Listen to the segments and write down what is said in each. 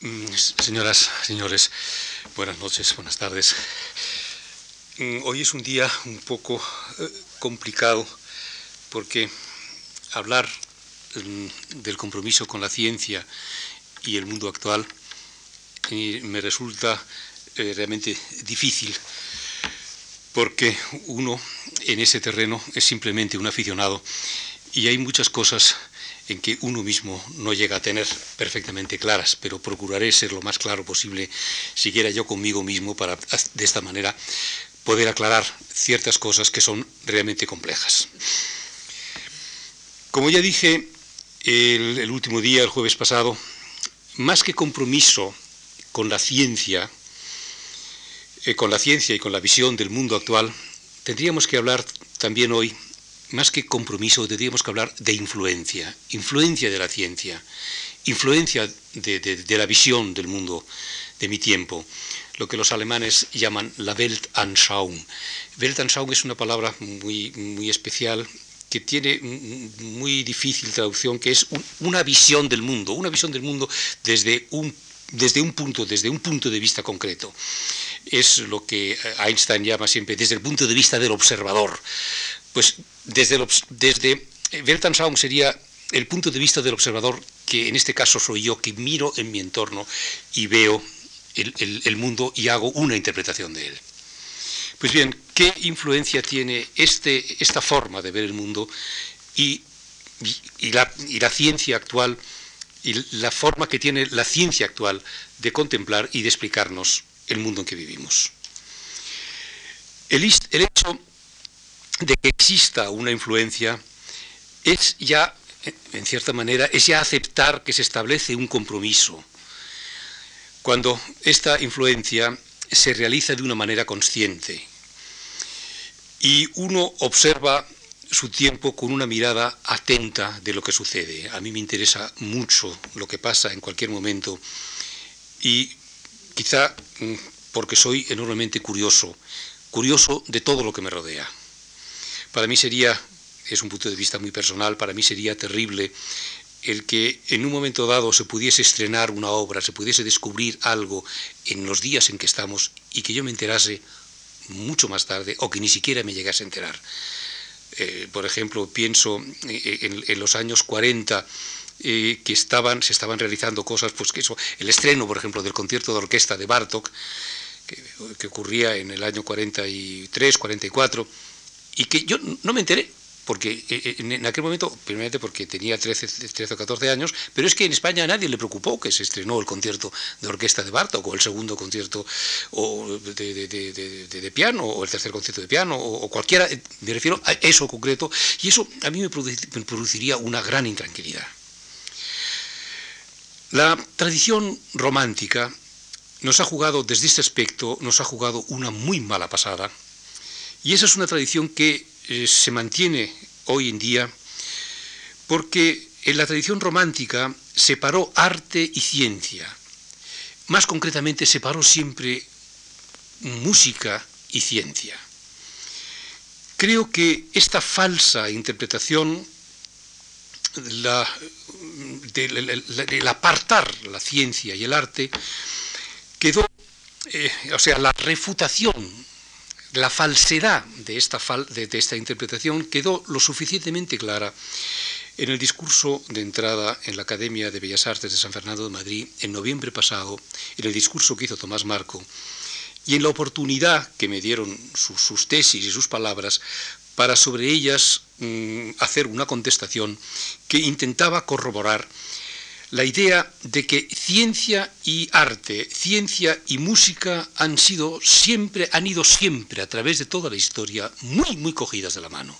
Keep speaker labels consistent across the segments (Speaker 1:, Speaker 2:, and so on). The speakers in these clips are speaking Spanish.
Speaker 1: Mm, señoras, señores, buenas noches, buenas tardes. Mm, hoy es un día un poco eh, complicado porque hablar mm, del compromiso con la ciencia y el mundo actual eh, me resulta eh, realmente difícil porque uno en ese terreno es simplemente un aficionado y hay muchas cosas en que uno mismo no llega a tener perfectamente claras, pero procuraré ser lo más claro posible, siquiera yo conmigo mismo, para de esta manera poder aclarar ciertas cosas que son realmente complejas. Como ya dije el, último día, el jueves pasado, más que compromiso con la ciencia, eh, con la ciencia y con la visión del mundo actual, tendríamos que hablar también hoy más que compromiso, tendríamos que hablar de influencia, influencia de la ciencia, influencia de, la visión del mundo de mi tiempo, lo que los alemanes llaman la Weltanschauung. Weltanschauung es una palabra muy, muy especial que tiene muy difícil traducción, que es una visión del mundo, una visión del mundo desde un, desde un punto, desde un punto de vista concreto. Es lo que Einstein llama siempre desde el punto de vista del observador. Pues desde, desde eh, sería el punto de vista del observador, que en este caso soy yo, que miro en mi entorno y veo el, mundo y hago una interpretación de él. Pues bien, ¿qué influencia tiene este, esta forma de ver el mundo y, la, y, la, ciencia actual y la forma que tiene la ciencia actual de contemplar y de explicarnos el mundo en que vivimos? El, el hecho de que exista una influencia es ya, en cierta manera, es ya aceptar que se establece un compromiso. Cuando esta influencia se realiza de una manera consciente y uno observa su tiempo con una mirada atenta de lo que sucede. A mí me interesa mucho lo que pasa en cualquier momento y quizá mm, porque soy enormemente curioso, curioso de todo lo que me rodea. Para mí sería, es un punto de vista muy personal, para mí sería terrible el que en un momento dado se pudiese estrenar una obra, se pudiese descubrir algo en los días en que estamos y que yo me enterase mucho más tarde o que ni siquiera me llegase a enterar. Eh, por ejemplo, pienso eh, en, los años 40 eh, que estaban, se estaban realizando cosas, pues que eso, el estreno, por ejemplo, del concierto de orquesta de Bartok, que, ocurría en el año 43, 44, y que yo no me enteré, porque eh, eh, en aquel momento, primeramente porque tenía 13, 13, o 14 años, pero es que en España a nadie le preocupó que se estrenó el concierto de orquesta de Bartok, o el segundo concierto de, piano, o el tercer concierto de piano, o, cualquiera, eh, me refiero a eso concreto, y eso a mí me produciría una gran intranquilidad. La tradición romántica nos ha jugado, desde este aspecto, nos ha jugado una muy mala pasada, y esa es una tradición que eh, se mantiene hoy en día porque en la tradición romántica separó arte y ciencia. Más concretamente separó siempre música y ciencia. Creo que esta falsa interpretación, del apartar la ciencia y el arte, quedó, eh, o sea, la refutación la falsedad de esta, interpretación quedó lo suficientemente clara en el discurso de entrada en la Academia de Bellas Artes de San Fernando de Madrid en noviembre pasado, en el discurso que hizo Tomás Marco, y en la oportunidad que me dieron sus tesis y sus palabras para sobre ellas mm, hacer una contestación que intentaba corroborar la idea de que ciencia y arte, ciencia y música han sido siempre, han ido siempre a través de toda la historia muy, muy cogidas de la mano,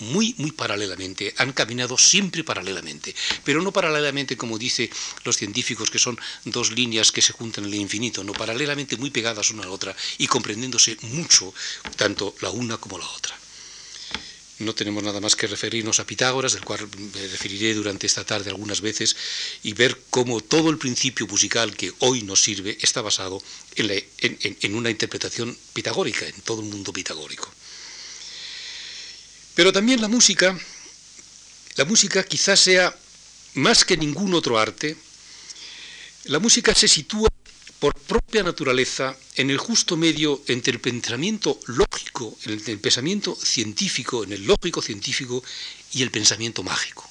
Speaker 1: muy, muy paralelamente, han caminado siempre paralelamente, pero no paralelamente como dicen los científicos, que son dos líneas que se juntan en el infinito, no paralelamente muy pegadas una a la otra y comprendiéndose mucho tanto la una como la otra. No tenemos nada más que referirnos a Pitágoras, del cual me referiré durante esta tarde algunas veces, y ver cómo todo el principio musical que hoy nos sirve está basado en, una interpretación pitagórica, en todo el mundo pitagórico. Pero también la música, la música quizás sea más que ningún otro arte, La música se sitúa por propia naturaleza en el justo medio entre el pensamiento lógico, el pensamiento científico, en el lógico científico y el pensamiento mágico.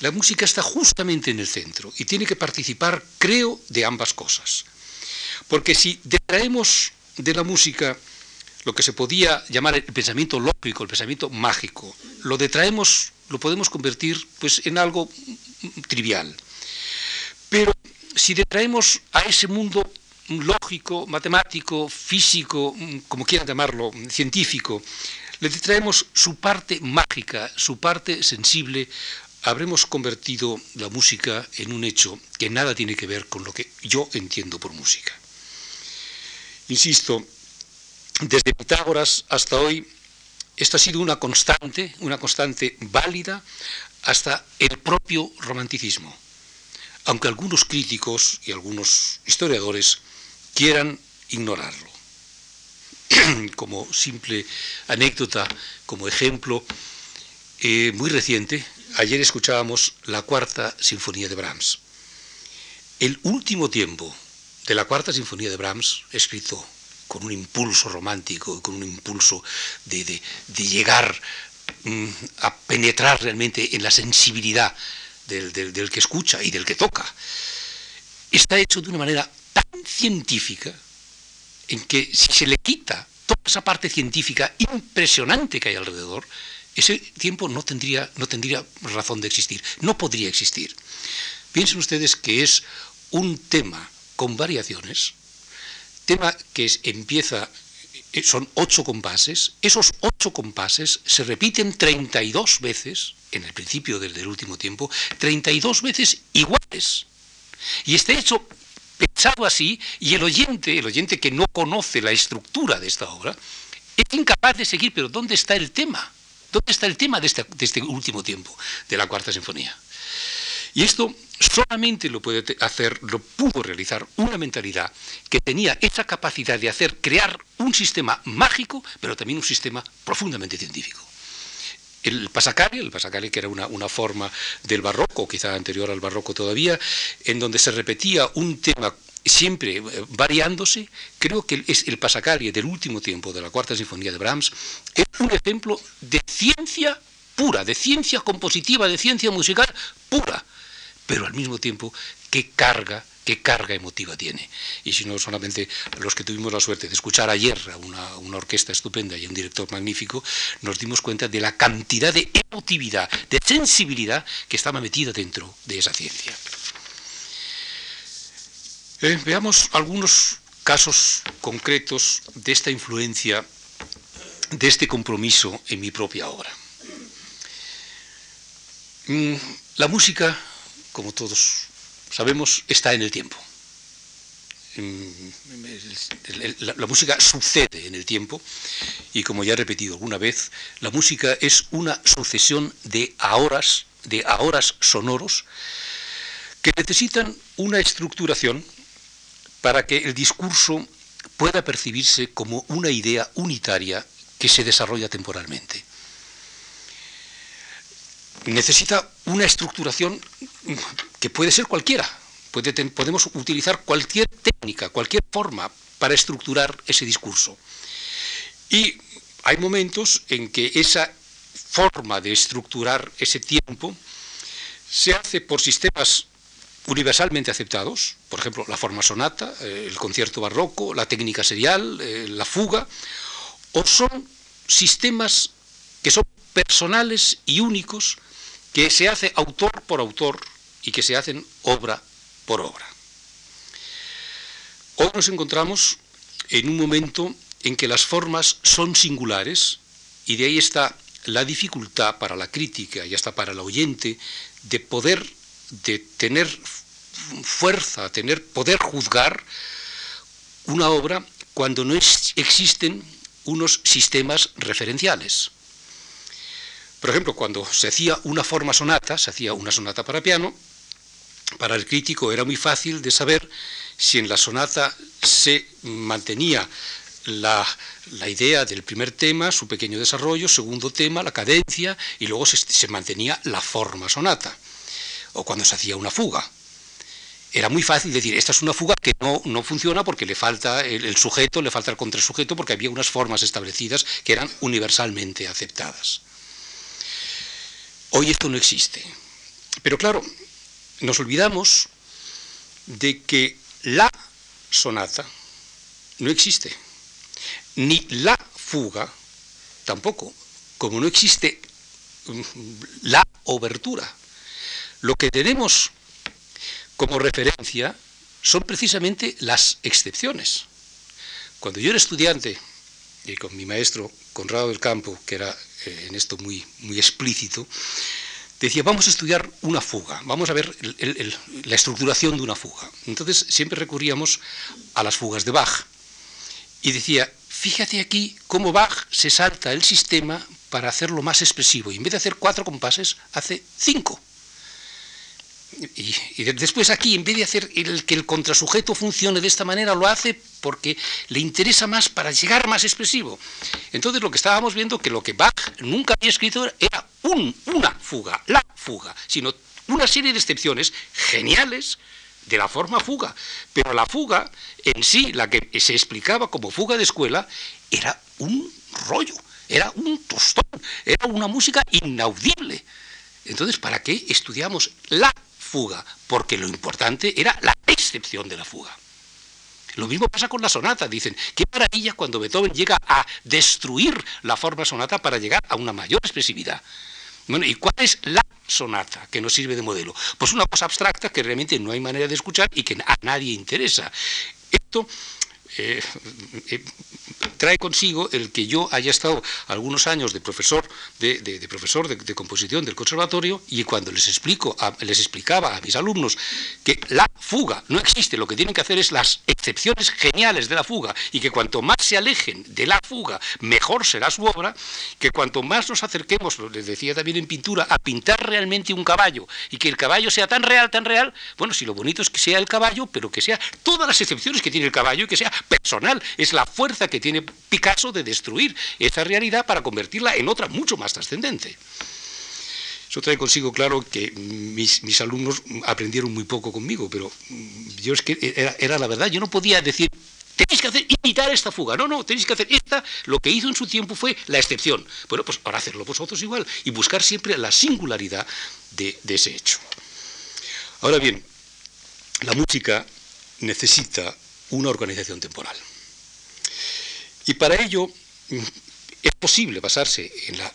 Speaker 1: La música está justamente en el centro y tiene que participar, creo, de ambas cosas. Porque si detraemos de la música lo que se podía llamar el pensamiento lógico, el pensamiento mágico, lo detraemos, lo podemos convertir pues, en algo trivial. Pero si detraemos a ese mundo lógico, matemático, físico, como quieran llamarlo, científico, le detraemos su parte mágica, su parte sensible, habremos convertido la música en un hecho que nada tiene que ver con lo que yo entiendo por música. Insisto, desde Pitágoras hasta hoy, esto ha sido una constante, una constante válida hasta el propio romanticismo aunque algunos críticos y algunos historiadores quieran ignorarlo. como simple anécdota, como ejemplo, eh, muy reciente, ayer escuchábamos la cuarta sinfonía de Brahms. El último tiempo de la cuarta sinfonía de Brahms, escrito con un impulso romántico, con un impulso de, llegar mm, a penetrar realmente en la sensibilidad del, que escucha y del que toca, está hecho de una manera tan científica en que si se le quita toda esa parte científica impresionante que hay alrededor, ese tiempo no tendría, no tendría razón de existir, no podría existir. Piensen ustedes que es un tema con variaciones, tema que empieza eh, son ocho compases, esos ocho compases se repiten 32 veces, en el principio del, último tiempo, 32 veces iguales. Y está hecho pensado así, y el oyente, el oyente que no conoce la estructura de esta obra, es incapaz de seguir, pero ¿dónde está el tema? ¿Dónde está el tema de este, de este último tiempo, de la cuarta sinfonía? Y esto solamente lo puede hacer, lo pudo realizar una mentalidad que tenía esa capacidad de hacer, crear un sistema mágico, pero también un sistema profundamente científico. El pasacali, el pasacali que era una, una, forma del barroco, quizá anterior al barroco todavía, en donde se repetía un tema siempre eh, variándose, creo que es el pasacali del último tiempo de la cuarta sinfonía de Brahms, es un ejemplo de ciencia pura, de ciencia compositiva, de ciencia musical pura pero al mismo tiempo qué carga, qué carga emotiva tiene. Y si no solamente los que tuvimos la suerte de escuchar ayer a una, orquesta estupenda y un director magnífico, nos dimos cuenta de la cantidad de emotividad, de sensibilidad que estaba metida dentro de esa ciencia. Eh, veamos algunos casos concretos de esta influencia, de este compromiso en mi propia obra. Mm, la música como todos sabemos, está en el tiempo. La, música sucede en el tiempo y como ya he repetido alguna vez, la música es una sucesión de ahoras, de ahoras sonoros que necesitan una estructuración para que el discurso pueda percibirse como una idea unitaria que se desarrolla temporalmente necesita una estructuración que puede ser cualquiera. podemos utilizar cualquier técnica, cualquier forma para estructurar ese discurso. Y hay momentos en que esa forma de estructurar ese tiempo se hace por sistemas universalmente aceptados, por ejemplo, la forma sonata, eh, el concierto barroco, la técnica serial, eh, la fuga, o son sistemas que son personales y únicos que se hace autor por autor y que se hacen obra por obra. Hoy nos encontramos en un momento en que las formas son singulares y de ahí está la dificultad para la crítica y hasta para el oyente de poder, de tener fuerza, tener poder juzgar una obra cuando no existen unos sistemas referenciales. Por ejemplo, cuando se hacía una forma sonata, se hacía una sonata para piano, para el crítico era muy fácil de saber si en la sonata se mantenía la, idea del primer tema, su pequeño desarrollo, segundo tema, la cadencia, y luego se, mantenía la forma sonata, o cuando se hacía una fuga. era muy fácil decir, esta es una fuga que no, no funciona porque le falta el, sujeto, le falta el contrasujeto, porque había unas formas establecidas que eran universalmente aceptadas. Hoy esto no existe. Pero claro, nos olvidamos de que la sonata no existe, ni la fuga tampoco, como no existe mm, la obertura. Lo que tenemos como referencia son precisamente las excepciones. Cuando yo era estudiante, y con mi maestro Conrado del Campo, que era eh, en esto muy, muy explícito, decía, vamos a estudiar una fuga, vamos a ver la estructuración de una fuga. Entonces siempre recurríamos a las fugas de Bach. Y decía, fíjate aquí cómo Bach se salta el sistema para hacerlo más expresivo. Y en vez de hacer cuatro compases, hace cinco. Y, después aquí, en vez de hacer el, que el contrasujeto funcione de esta manera, lo hace porque le interesa más para llegar más expresivo. Entonces lo que estábamos viendo que lo que Bach nunca había escrito era una fuga, la fuga, sino una serie de excepciones geniales de la forma fuga. Pero la fuga en sí, la que se explicaba como fuga de escuela, era un rollo, era un tostón, era una música inaudible. Entonces, ¿para qué estudiamos la fuga, porque lo importante era la excepción de la fuga. Lo mismo pasa con la sonata. Dicen, qué maravilla cuando Beethoven llega a destruir la forma sonata para llegar a una mayor expresividad. Bueno, ¿y cuál es la sonata que nos sirve de modelo? Pues una cosa abstracta que realmente no hay manera de escuchar y que a nadie interesa. Esto eh, eh, trae consigo el que yo haya estado algunos años de profesor de, profesor de, composición del conservatorio y cuando les explico les explicaba a mis alumnos que la fuga no existe lo que tienen que hacer es las excepciones geniales de la fuga y que cuanto más se alejen de la fuga mejor será su obra que cuanto más nos acerquemos les decía también en pintura a pintar realmente un caballo y que el caballo sea tan real tan real bueno si lo bonito es que sea el caballo pero que sea todas las excepciones que tiene el caballo y que sea personal es la fuerza que tiene Picasso de destruir esa realidad para convertirla en otra mucho más trascendente. Eso trae consigo, claro, que mis, alumnos aprendieron muy poco conmigo, pero yo es que era, la verdad, yo no podía decir, tenéis que hacer, imitar esta fuga, no, no, tenéis que hacer esta, lo que hizo en su tiempo fue la excepción. Bueno, pues ahora hacerlo vosotros igual y buscar siempre la singularidad de ese hecho. Ahora bien, la música necesita una organización temporal. Y para ello mm, es posible basarse en la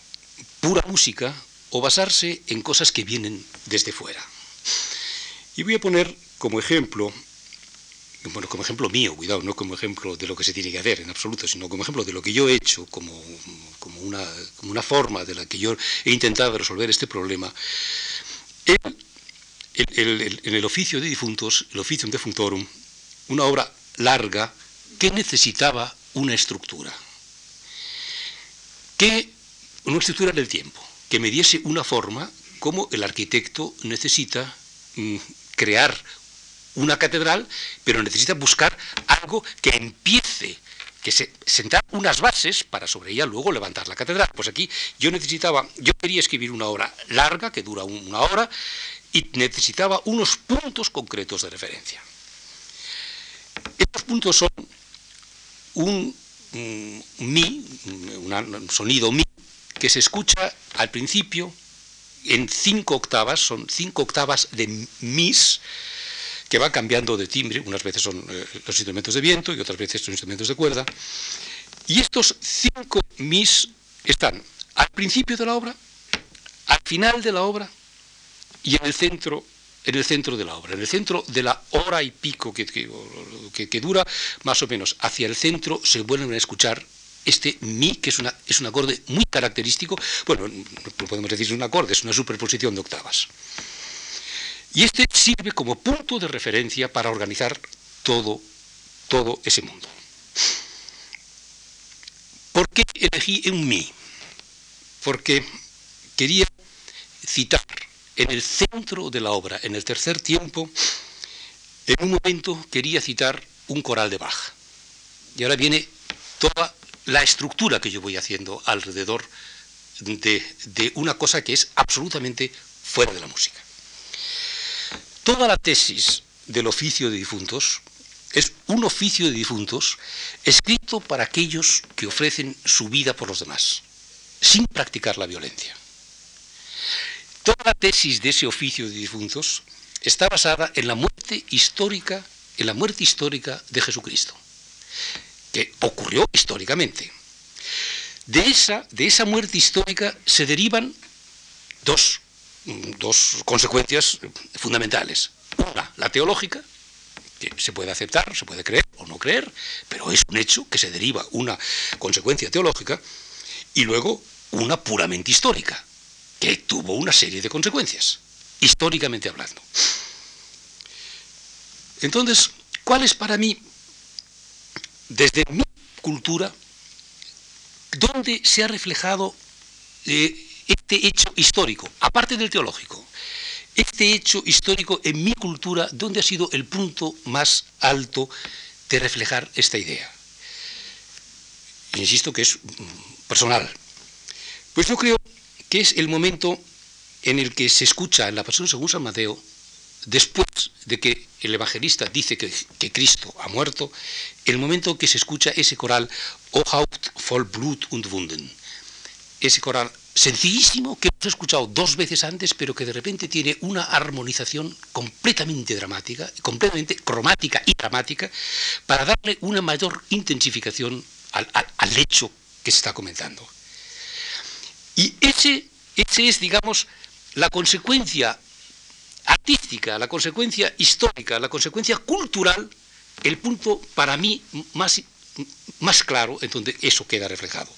Speaker 1: pura música o basarse en cosas que vienen desde fuera. Y voy a poner como ejemplo, bueno, como ejemplo mío, cuidado, no como ejemplo de lo que se tiene que hacer en absoluto, sino como ejemplo de lo que yo he hecho, como, como, una, como una, forma de la que yo he intentado resolver este problema. En el, oficio de difuntos, el oficio defuntorum, una obra larga que necesitaba una estructura. Que, una estructura del tiempo, que me diese una forma como el arquitecto necesita mm, crear una catedral, pero necesita buscar algo que empiece, que se, sentar unas bases para sobre ella luego levantar la catedral. Pues aquí yo necesitaba, yo quería escribir una obra larga, que dura una hora, y necesitaba unos puntos concretos de referencia. Estos puntos son un mi, un sonido mi, que se escucha al principio en cinco octavas, son cinco octavas de mis, que van cambiando de timbre, unas veces son eh, los instrumentos de viento y otras veces son instrumentos de cuerda. Y estos cinco mis están al principio de la obra, al final de la obra y en el centro en el centro de la obra, en el centro de la hora y pico que, que, dura, más o menos hacia el centro se vuelven a escuchar este mi, que es, una, es un acorde muy característico, bueno, no podemos decir es un acorde, es una superposición de octavas. Y este sirve como punto de referencia para organizar todo, todo ese mundo. ¿Por qué elegí un mi? Porque quería citar en el centro de la obra, en el tercer tiempo, en un momento quería citar un coral de Bach. Y ahora viene toda la estructura que yo voy haciendo alrededor de, una cosa que es absolutamente fuera de la música. Toda la tesis del oficio de difuntos es un oficio de difuntos escrito para aquellos que ofrecen su vida por los demás, sin practicar la violencia. Toda la tesis de ese oficio de difuntos está basada en la muerte histórica, en la muerte histórica de Jesucristo, que ocurrió históricamente. De esa, de esa muerte histórica se derivan dos, dos consecuencias fundamentales. Una, la teológica, que se puede aceptar, se puede creer o no creer, pero es un hecho que se deriva una consecuencia teológica, y luego una puramente histórica, que tuvo una serie de consecuencias, históricamente hablando. Entonces, ¿cuál es para mí, desde mi cultura, dónde se ha reflejado eh, este hecho histórico, aparte del teológico? Este hecho histórico en mi cultura, ¿dónde ha sido el punto más alto de reflejar esta idea? Insisto que es personal. Pues yo creo que es el momento en el que se escucha en la pasión según San Mateo, después de que el evangelista dice que, Cristo ha muerto, el momento que se escucha ese coral, O Haupt voll Blut und Wunden. Ese coral sencillísimo que hemos escuchado dos veces antes, pero que de repente tiene una armonización completamente dramática, completamente cromática y dramática, para darle una mayor intensificación al, al hecho que se está comentando. Y ese, es, digamos, la consecuencia artística, la consecuencia histórica, la consecuencia cultural, el punto para mí más, claro en donde eso queda reflejado.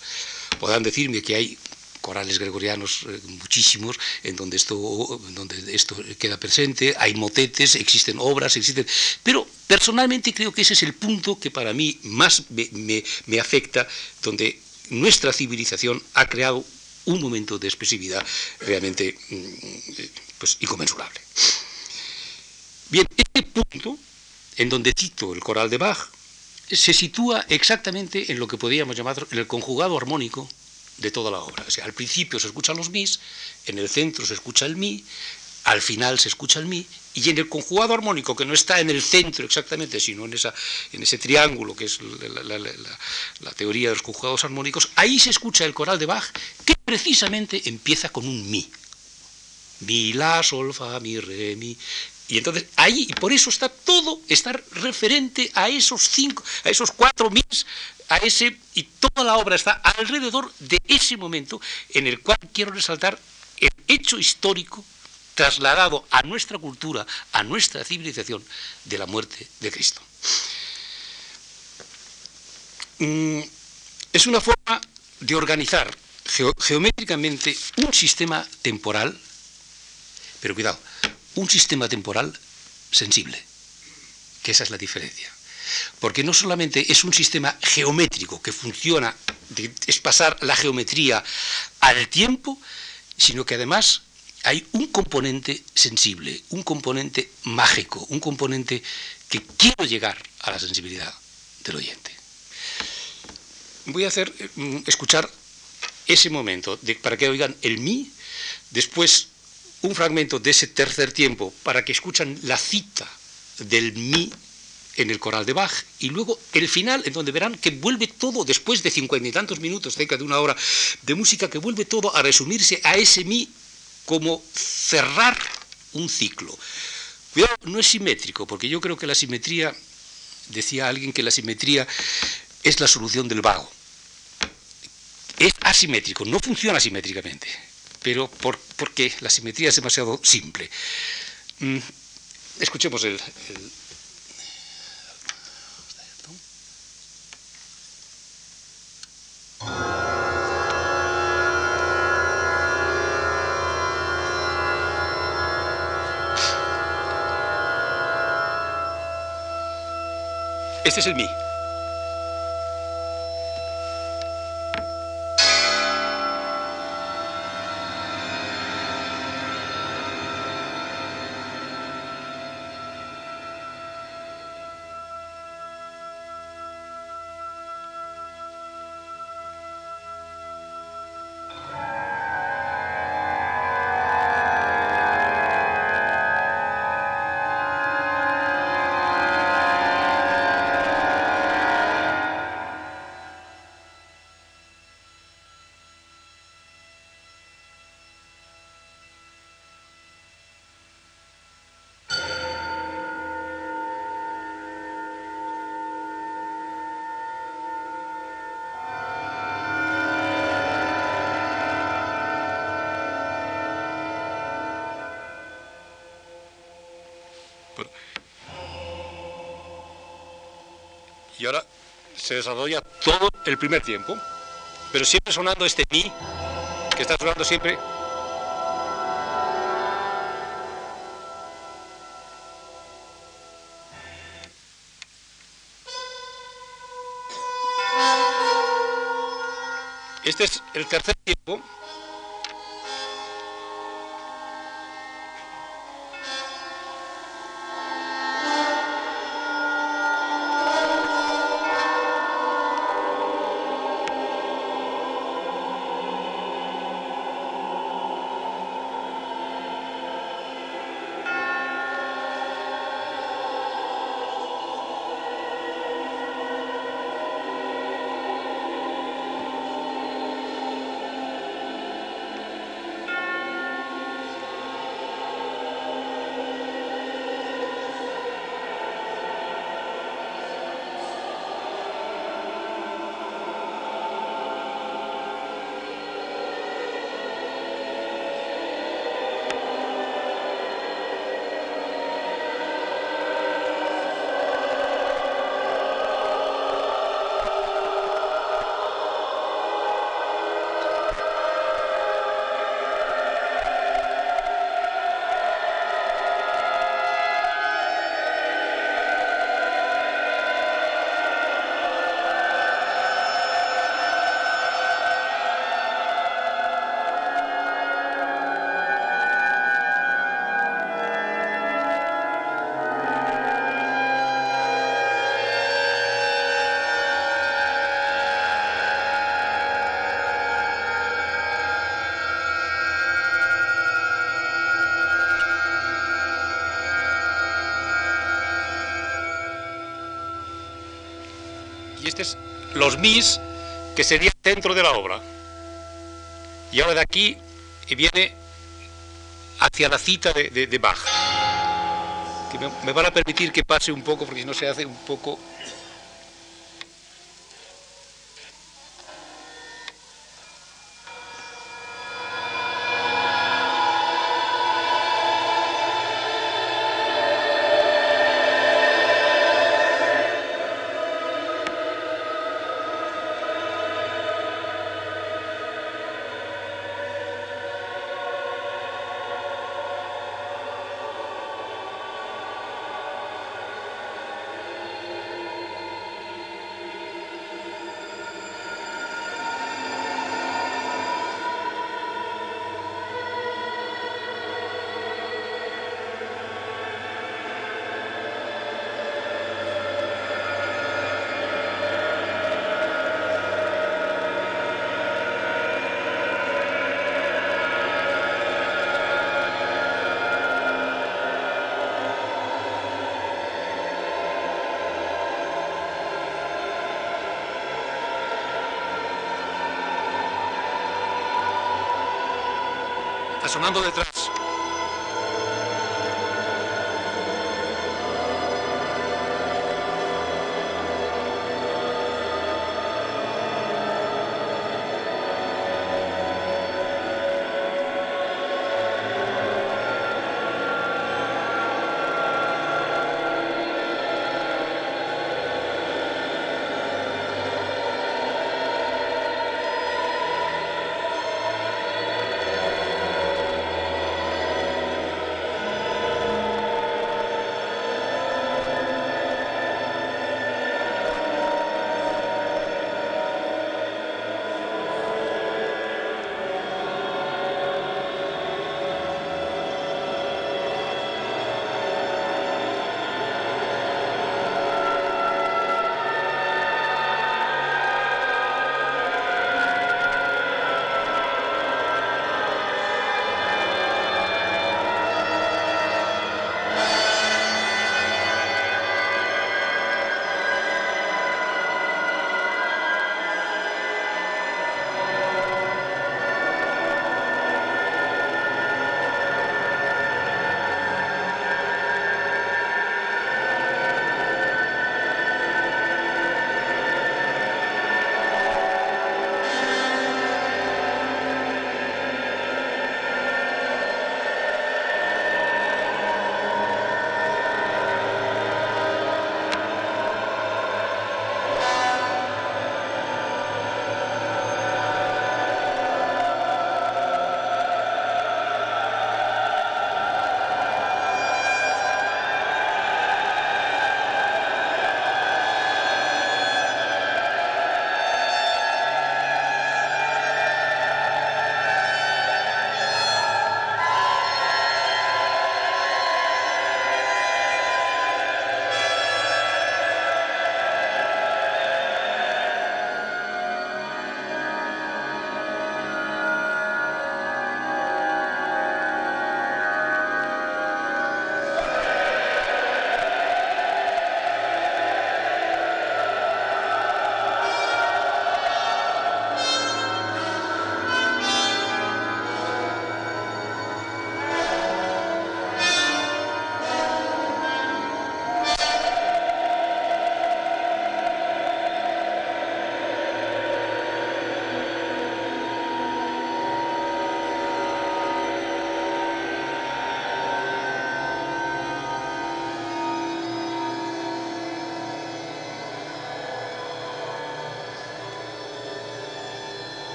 Speaker 1: Podrán decirme que hay corales gregorianos eh, muchísimos en donde esto, donde esto queda presente, hay motetes, existen obras, existen... Pero personalmente creo que ese es el punto que para mí más me afecta, donde nuestra civilización ha creado un momento de expresividad realmente mm, pues, inconmensurable. Bien, este punto, en donde cito el coral de Bach, se sitúa exactamente en lo que podríamos llamar el conjugado armónico de toda la obra. O sea, al principio se escuchan los mis, en el centro se escucha el mi, al final se escucha el mi, y en el conjugado armónico, que no está en el centro exactamente, sino en, esa, en ese triángulo que es la, teoría de los conjugados armónicos, ahí se escucha el coral de Bach, que precisamente empieza con un mi. Mi, la, sol, fa, mi, re, mi. Y entonces ahí, y por eso está todo, está referente a esos cinco, a esos cuatro mis, a ese, y toda la obra está alrededor de ese momento en el cual quiero resaltar el hecho histórico trasladado a nuestra cultura, a nuestra civilización, de la muerte de Cristo. Mm, es una forma de organizar geométricamente un sistema temporal, pero cuidado, un sistema temporal sensible, que esa es la diferencia. Porque no solamente es un sistema geométrico que funciona, es pasar la geometría al tiempo, sino que además hay un componente sensible, un componente mágico, un componente que quiero llegar a la sensibilidad del oyente. Voy a hacer mm, escuchar ese momento para que oigan el mi, después un fragmento de ese tercer tiempo para que escuchan la cita del mi en el coral de Bach y luego el final en donde verán que vuelve todo después de cincuenta y tantos minutos, cerca de una hora de música, que vuelve todo a resumirse a ese mi como cerrar un ciclo. Cuidado, no es simétrico, porque yo creo que la simetría, decía alguien que la simetría es la solución del vago. Es asimétrico, no funciona simétricamente, pero por, porque la simetría es demasiado simple. Mm, escuchemos el Este es el mi. Se desarrolla todo el primer tiempo, pero siempre sonando este mi, que está sonando siempre Este es el tercer tiempo. Los mis, que sería el centro de la obra. Y ahora de aquí viene hacia la cita de, de, Bach, que me, me van a permitir que pase un poco, porque si no se hace un poco sonando detrás.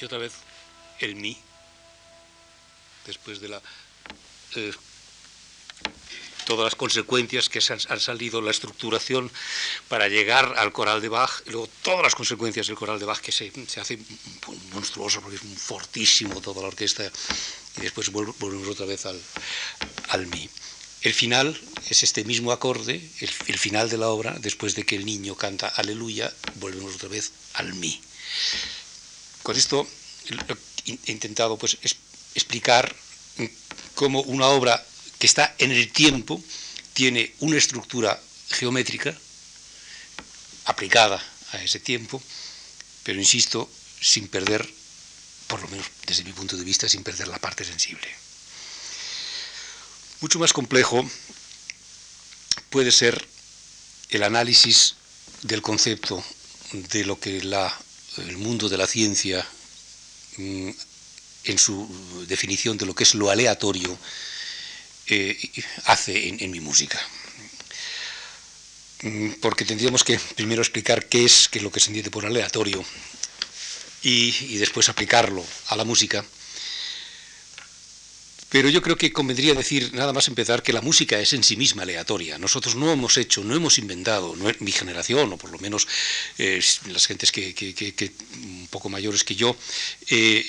Speaker 1: Y otra vez el mi, después de la... Eh, todas las consecuencias que han, han, salido, la estructuración para llegar al coral de Bach, luego todas las consecuencias del coral de Bach que se, se hace monstruoso porque es fortísimo toda la orquesta y después volvemos otra vez al, al mi. El final es este mismo acorde, el, el, final de la obra, después de que el niño canta aleluya, volvemos otra vez al mi. Con esto he intentado pues, es, explicar cómo una obra que está en el tiempo tiene una estructura geométrica aplicada a ese tiempo, pero insisto, sin perder, por lo menos desde mi punto de vista, sin perder la parte sensible. Mucho más complejo puede ser el análisis del concepto de lo que la, el mundo de la ciencia, mm, en su definición de lo que es lo aleatorio, eh, hace en, mi música. Mm, porque tendríamos que primero explicar qué es, lo que se entiende por aleatorio y después aplicarlo a la música. Pero yo creo que convendría decir, nada más empezar, que la música es en sí misma aleatoria. Nosotros no hemos hecho, no hemos inventado, no, mi generación, o por lo menos eh, las gentes que, un poco mayores que yo, eh,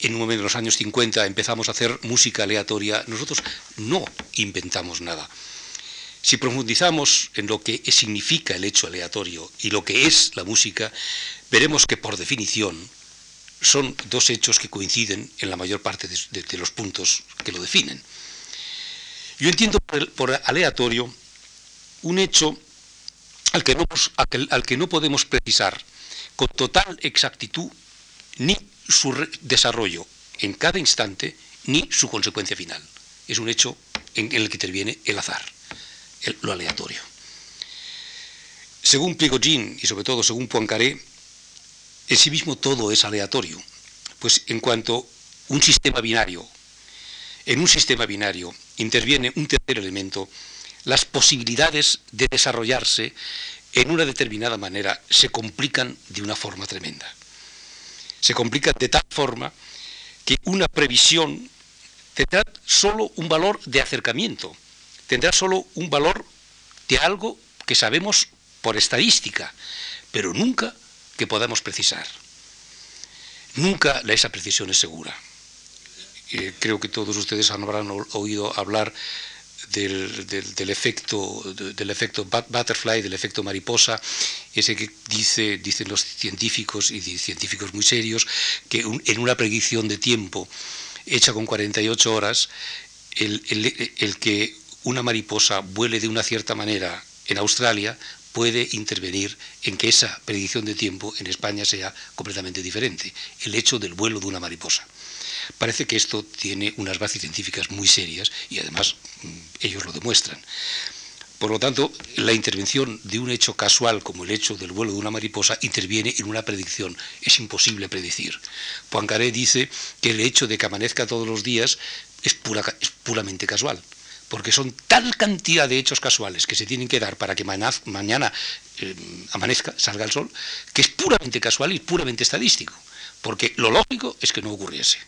Speaker 1: en un momento de los años 50 empezamos a hacer música aleatoria. Nosotros no inventamos nada. Si profundizamos en lo que significa el hecho aleatorio y lo que es la música, veremos que por definición son dos hechos que coinciden en la mayor parte de, los puntos que lo definen. Yo entiendo por, aleatorio un hecho al que, no, podemos precisar con total exactitud ni su desarrollo en cada instante ni su consecuencia final. Es un hecho en, el que interviene el azar, lo aleatorio. Según Prigogine y sobre todo según Poincaré, en sí mismo todo es aleatorio, pues en cuanto un sistema binario, en un sistema binario interviene un tercer elemento, las posibilidades de desarrollarse en una determinada manera se complican de una forma tremenda. Se complican de tal forma que una previsión tendrá solo un valor de acercamiento, tendrá solo un valor de algo que sabemos por estadística, pero nunca que podamos precisar. Nunca esa precisión es segura. Eh, creo que todos ustedes habrán oído hablar del, del, efecto, del efecto butterfly, del efecto mariposa, ese que dice, dicen los científicos y científicos muy serios, que en una predicción de tiempo hecha con 48 horas, el, el, el que una mariposa vuele de una cierta manera en Australia puede intervenir en que esa predicción de tiempo en España sea completamente diferente, el hecho del vuelo de una mariposa. Parece que esto tiene unas bases científicas muy serias y además mm, ellos lo demuestran. Por lo tanto, la intervención de un hecho casual como el hecho del vuelo de una mariposa interviene en una predicción. Es imposible predecir. Poincaré dice que el hecho de que amanezca todos los días es, pura, es puramente casual porque son tal cantidad de hechos casuales que se tienen que dar para que mañana eh, amanezca, salga el sol, que es puramente casual y puramente estadístico, porque lo lógico es que no ocurriese.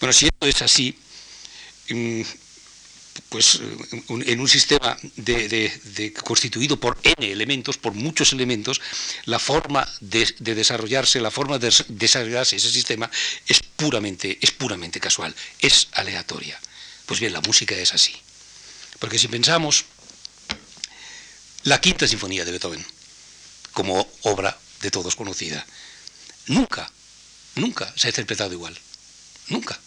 Speaker 1: Bueno, si esto es así, mm, pues en un sistema constituido por n elementos, por muchos elementos, la forma de, de, desarrollarse, la forma de desarrollarse ese sistema es puramente, es puramente casual, es aleatoria. Pues bien, la música es así. Porque si pensamos la quinta sinfonía de Beethoven, como obra de todos conocida, nunca, nunca se ha interpretado igual. Nunca.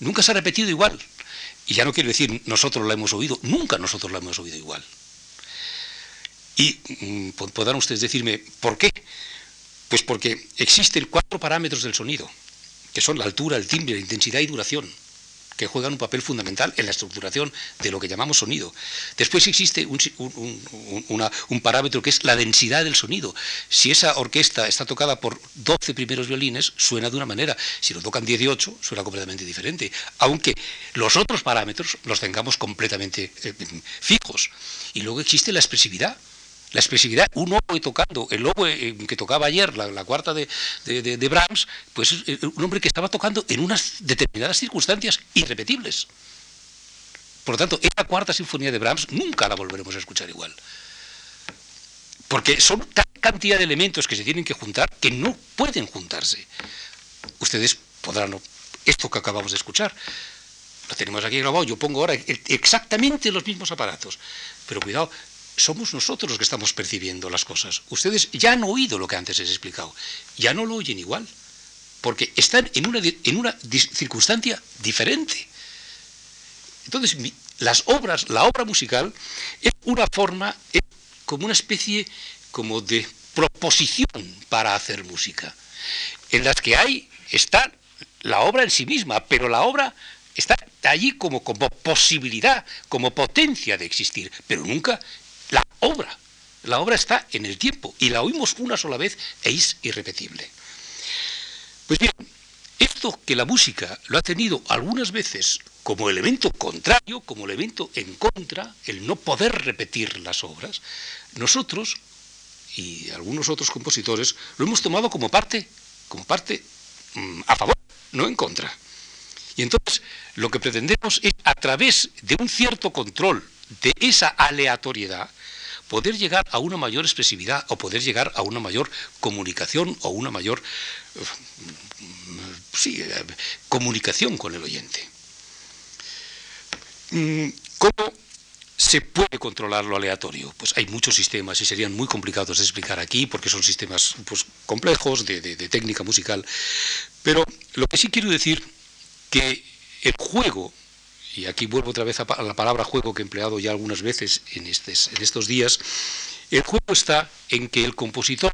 Speaker 1: Nunca se ha repetido igual. Y ya no quiero decir nosotros la hemos oído, nunca nosotros la hemos oído igual. Y mm, podrán ustedes decirme, ¿por qué? Pues porque existen cuatro parámetros del sonido, que son la altura, el timbre, la intensidad y duración que juegan un papel fundamental en la estructuración de lo que llamamos sonido. Después existe un, parámetro que es la densidad del sonido. Si esa orquesta está tocada por 12 primeros violines, suena de una manera. Si lo tocan 18, suena completamente diferente. Aunque los otros parámetros los tengamos completamente eh, fijos. Y luego existe la expresividad. La expresividad, un oboe tocando, el oboe que tocaba ayer, la, cuarta de, Brahms, pues es un hombre que estaba tocando en unas determinadas circunstancias irrepetibles. Por lo tanto, esa cuarta sinfonía de Brahms nunca la volveremos a escuchar igual. Porque son tal cantidad de elementos que se tienen que juntar que no pueden juntarse. Ustedes podrán, esto que acabamos de escuchar, lo tenemos aquí grabado, yo pongo ahora exactamente los mismos aparatos. Pero cuidado, somos nosotros los que estamos percibiendo las cosas. Ustedes ya han oído lo que antes les he explicado, ya no lo oyen igual, porque están en una, circunstancia diferente. Entonces, las obras, la obra musical es una forma, es como una especie como de proposición para hacer música, en las que hay, está la obra en sí misma, pero la obra está allí como, como posibilidad, como potencia de existir, pero nunca la obra. La obra está en el tiempo y la oímos una sola vez e es irrepetible. Pues bien, esto que la música lo ha tenido algunas veces como elemento contrario, como elemento en contra, el no poder repetir las obras, nosotros y algunos otros compositores lo hemos tomado como parte, como parte mm, a favor, no en contra. Y entonces lo que pretendemos es, a través de un cierto control de esa aleatoriedad, poder llegar a una mayor expresividad o poder llegar a una mayor comunicación o una mayor sí, eh, comunicación con el oyente. Mm, ¿Cómo se puede controlar lo aleatorio? Pues hay muchos sistemas y serían muy complicados de explicar aquí porque son sistemas pues, complejos de, técnica musical. Pero lo que sí quiero decir que el juego, y aquí vuelvo otra vez a, la palabra juego que he empleado ya algunas veces en, estos días, el juego está en que el compositor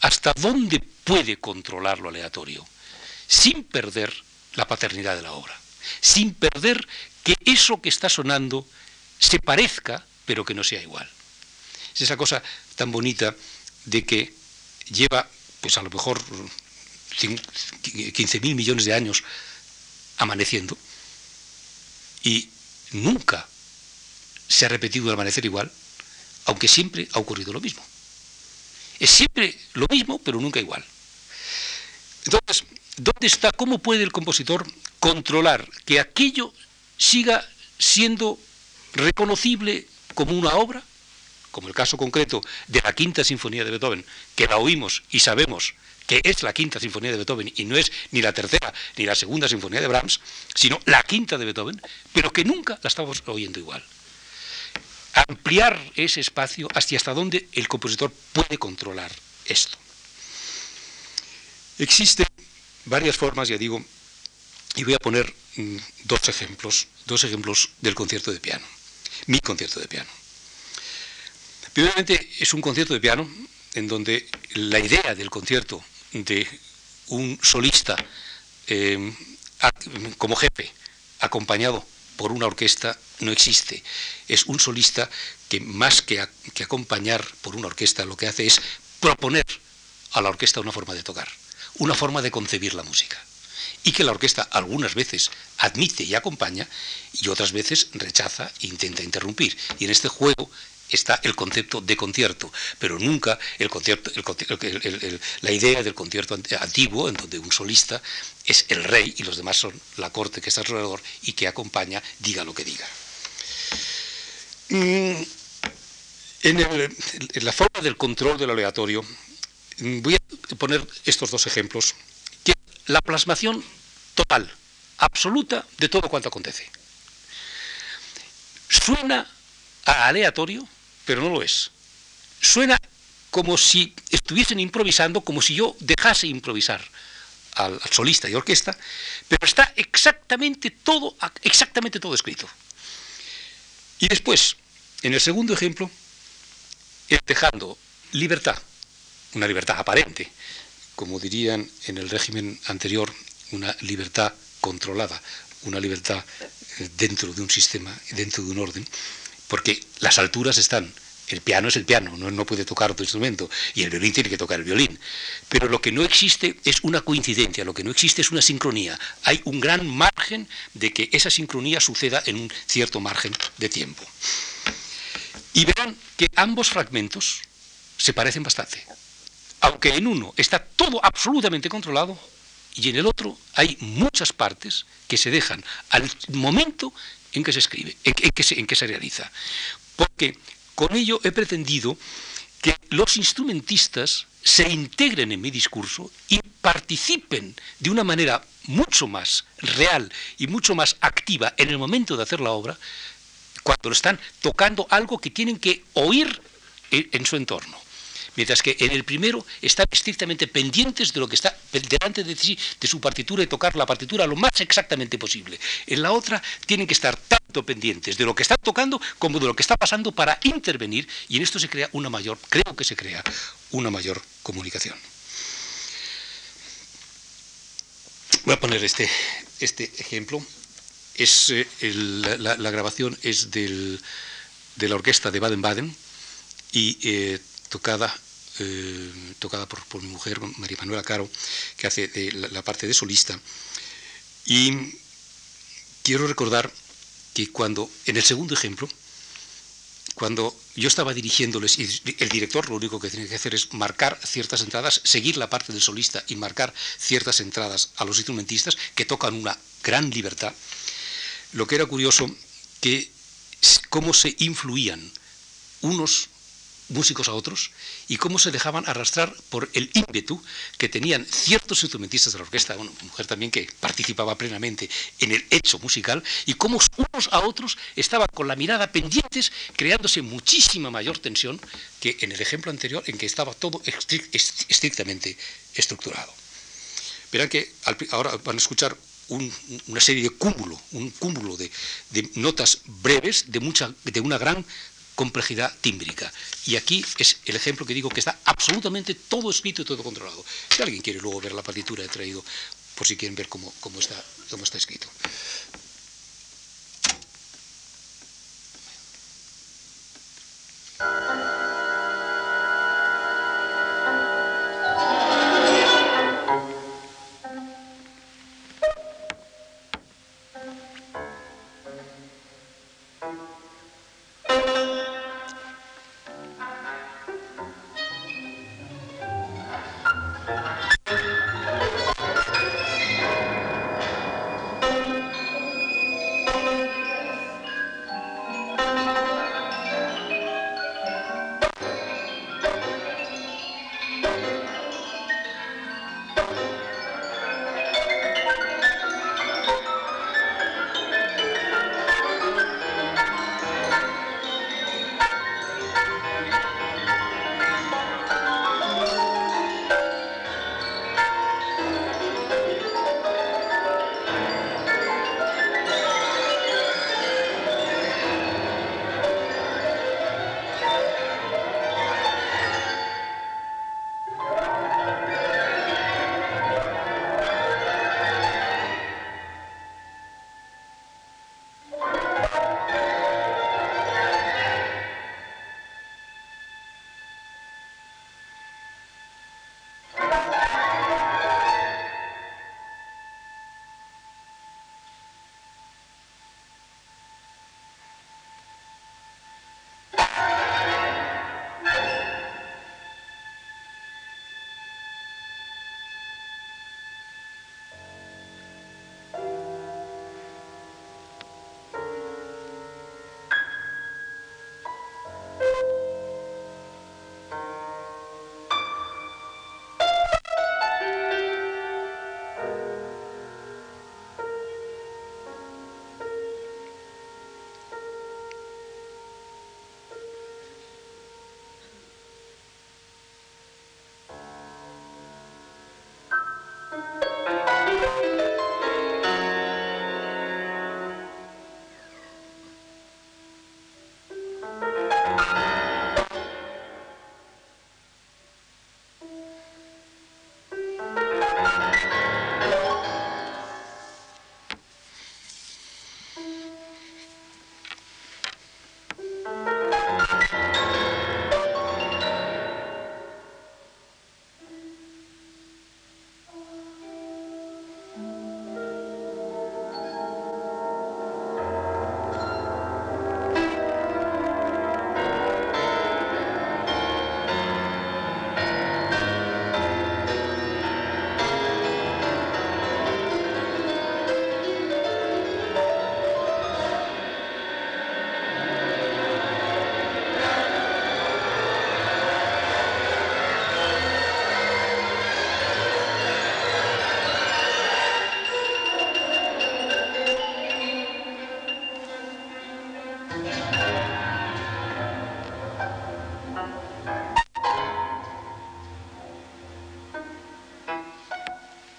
Speaker 1: hasta dónde puede controlar lo aleatorio, sin perder la paternidad de la obra, sin perder que eso que está sonando se parezca, pero que no sea igual. Es esa cosa tan bonita de que lleva, pues a lo mejor, 15.000 millones de años amaneciendo y nunca se ha repetido el amanecer igual, aunque siempre ha ocurrido lo mismo. Es siempre lo mismo, pero nunca igual. Entonces, ¿dónde está, cómo puede el compositor controlar que aquello siga siendo reconocible como una obra, como el caso concreto de la quinta sinfonía de Beethoven, que la oímos y sabemos que es la quinta sinfonía de Beethoven y no es ni la tercera ni la segunda sinfonía de Brahms, sino la quinta de Beethoven, pero que nunca la estamos oyendo igual. Ampliar ese espacio hasta hasta donde el compositor puede controlar esto. Existen varias formas, ya digo, y voy a poner mm, dos ejemplos, dos ejemplos del concierto de piano, mi concierto de piano. Primeramente, es un concierto de piano en donde la idea del concierto de un solista em, como jefe, acompañado por una orquesta, no existe. Es un solista que más que, que acompañar por una orquesta, lo que hace es proponer a la orquesta una forma de tocar, una forma de concebir la música y que la orquesta algunas veces admite y acompaña y otras veces rechaza e intenta interrumpir. Y en este juego está el concepto de concierto, pero nunca el concierto, la idea del concierto antiguo, en donde un solista es el rey y los demás son la corte que está alrededor y que acompaña, diga lo que diga. Mm, en, en la forma del control del aleatorio, mm, voy a poner estos dos ejemplos, que la plasmación total, absoluta de todo cuanto acontece. Suena a aleatorio, pero no lo es. Suena como si estuviesen improvisando, como si yo dejase improvisar al, solista y orquesta, pero está exactamente todo, exactamente todo escrito. Y después, en el segundo ejemplo, es dejando libertad, una libertad aparente, como dirían en el régimen anterior, una libertad controlada, una libertad eh, dentro de un sistema, dentro de un orden, porque las alturas están. El piano es el piano, no, puede tocar otro instrumento, y el violín tiene que tocar el violín. Pero lo que no existe es una coincidencia, lo que no existe es una sincronía. Hay un gran margen de que esa sincronía suceda en un cierto margen de tiempo. Y verán que ambos fragmentos, se parecen bastante. Aunque en uno está todo absolutamente controlado y en el otro hay muchas partes que se dejan al momento en que se escribe, en que se, en se realiza. Porque con ello he pretendido que los instrumentistas se integren en mi discurso y participen de una manera mucho más real y mucho más activa en el momento de hacer la obra, cuando están tocando algo que tienen que oír en su entorno. Mientras que en el primero están estrictamente pendientes de lo que está delante de sí, de su partitura y tocar la partitura lo más exactamente posible. En la otra tienen que estar tanto pendientes de lo que están tocando como de lo que está pasando para intervenir y en esto se crea una mayor, creo que se crea una mayor comunicación. Voy a poner este, este ejemplo. Es, eh, la, grabación es de la orquesta de Baden-Baden y eh, tocada eh, tocada por, mi mujer, María Manuela Caro, que hace la, parte de solista. Y quiero recordar que cuando, en el segundo ejemplo, cuando yo estaba dirigiéndoles y el director lo único que tiene que hacer es marcar ciertas entradas, seguir la parte del solista y marcar ciertas entradas a los instrumentistas que tocan una gran libertad, lo que era curioso que cómo se influían unos músicos a otros y cómo se dejaban arrastrar por el ímpetu que tenían ciertos instrumentistas de la orquesta, una mujer también que participaba plenamente en el hecho musical, y cómo unos a otros estaban con la mirada pendientes, creándose muchísima mayor tensión que en el ejemplo anterior en que estaba todo estrictamente estructurado. Verán que ahora van a escuchar una serie de cúmulo, un cúmulo de, de, notas breves de, mucha, de una gran complejidad tímbrica. Y aquí es el ejemplo que digo que está absolutamente todo escrito y todo controlado. Si alguien quiere luego ver la partitura, he traído por si quieren ver cómo, cómo, está, cómo está escrito.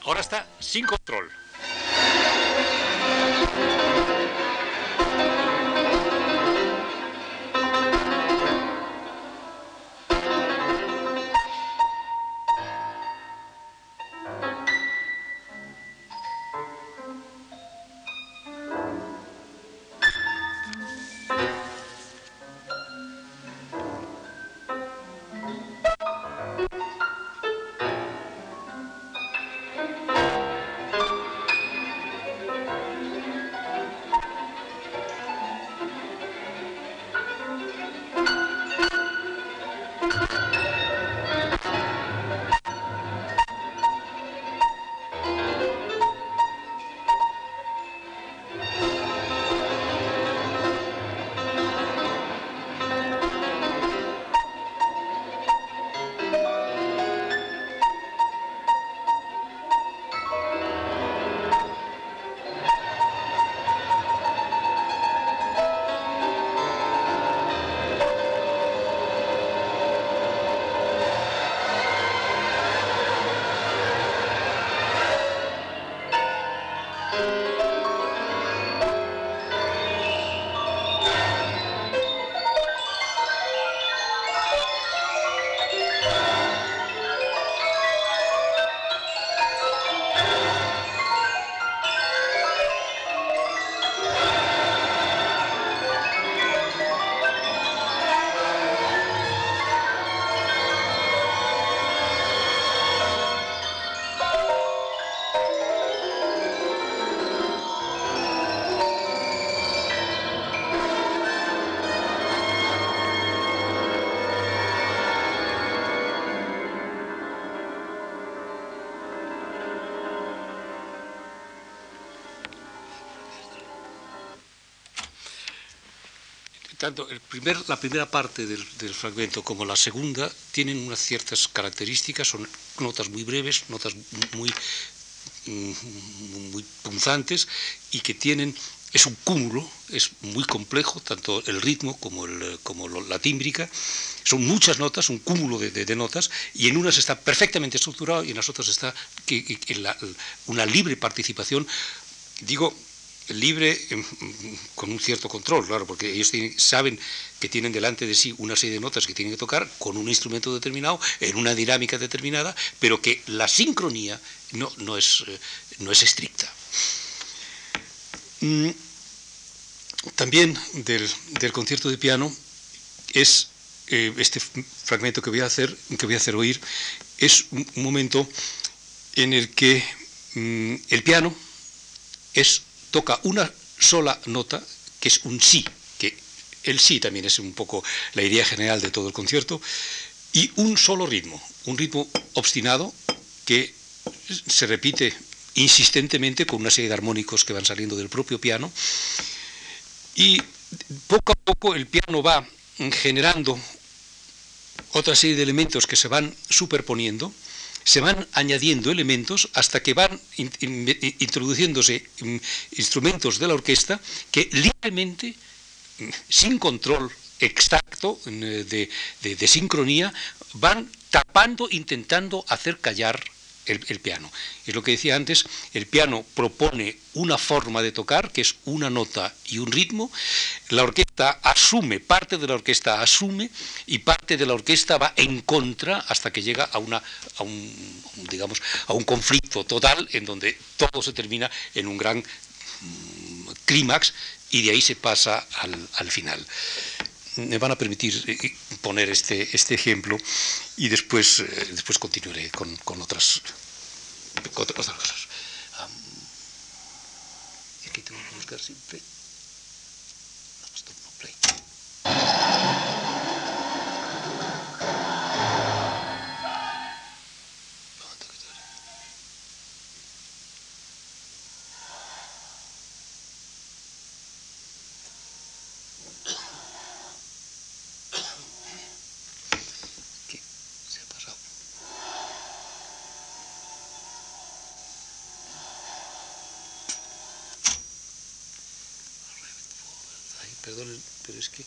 Speaker 1: Ahora está sin control. Tanto la primera parte del, fragmento como la segunda tienen unas ciertas características, son notas muy breves, notas muy, punzantes y que tienen, es un cúmulo, es muy complejo, tanto el ritmo como, la tímbrica, son muchas notas, un cúmulo de, notas, y en unas está perfectamente estructurado y en las otras está una libre participación. Digo, libre con un cierto control, claro, porque ellos saben que tienen delante de sí una serie de notas que tienen que tocar con un instrumento determinado, en una dinámica determinada, pero que la sincronía no, no, es, eh, no es, estricta. Mm, también del, concierto de piano es eh, este fragmento que voy a hacer, que voy a hacer oír, es un momento en el que mm, el piano es toca una sola nota, que es un sí, que el sí también es un poco la idea general de todo el concierto, y un solo ritmo, un ritmo obstinado que se repite insistentemente con una serie de armónicos que van saliendo del propio piano, y poco a poco el piano va generando otra serie de elementos que se van superponiendo, se van añadiendo elementos hasta que van introduciéndose mm, instrumentos de la orquesta que libremente, mm, sin control exacto mm, de, sincronía, van tapando, intentando hacer callar el, piano. Es lo que decía antes, el piano propone una forma de tocar, que es una nota y un ritmo, la orquesta asume, parte de la orquesta asume y parte de la orquesta va en contra hasta que llega a, una, un, digamos, a un conflicto total en donde todo se termina en un gran mm, clímax y de ahí se pasa al, final me van a permitir eh, poner este, este ejemplo y después, eh, después continuaré con, con otras, otras cosas. Um, aquí tengo que buscar siempre. No, pero es que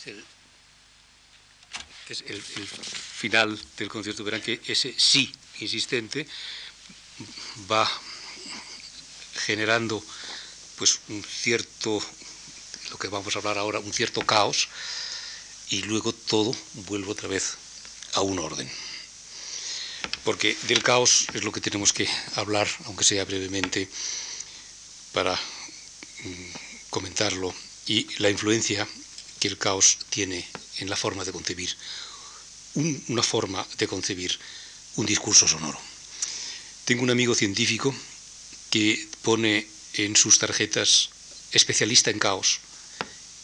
Speaker 1: aquí... el, es el, final del concierto, verán que ese sí insistente va generando pues un cierto, lo que vamos a hablar ahora, un cierto caos, y luego todo vuelve otra vez a un orden. Porque del caos es lo que tenemos que hablar, aunque sea brevemente, para mm, comentarlo, y la influencia que el caos tiene en la forma de concebir, una forma de concebir un discurso sonoro. Tengo un amigo científico que pone en sus tarjetas especialista en caos,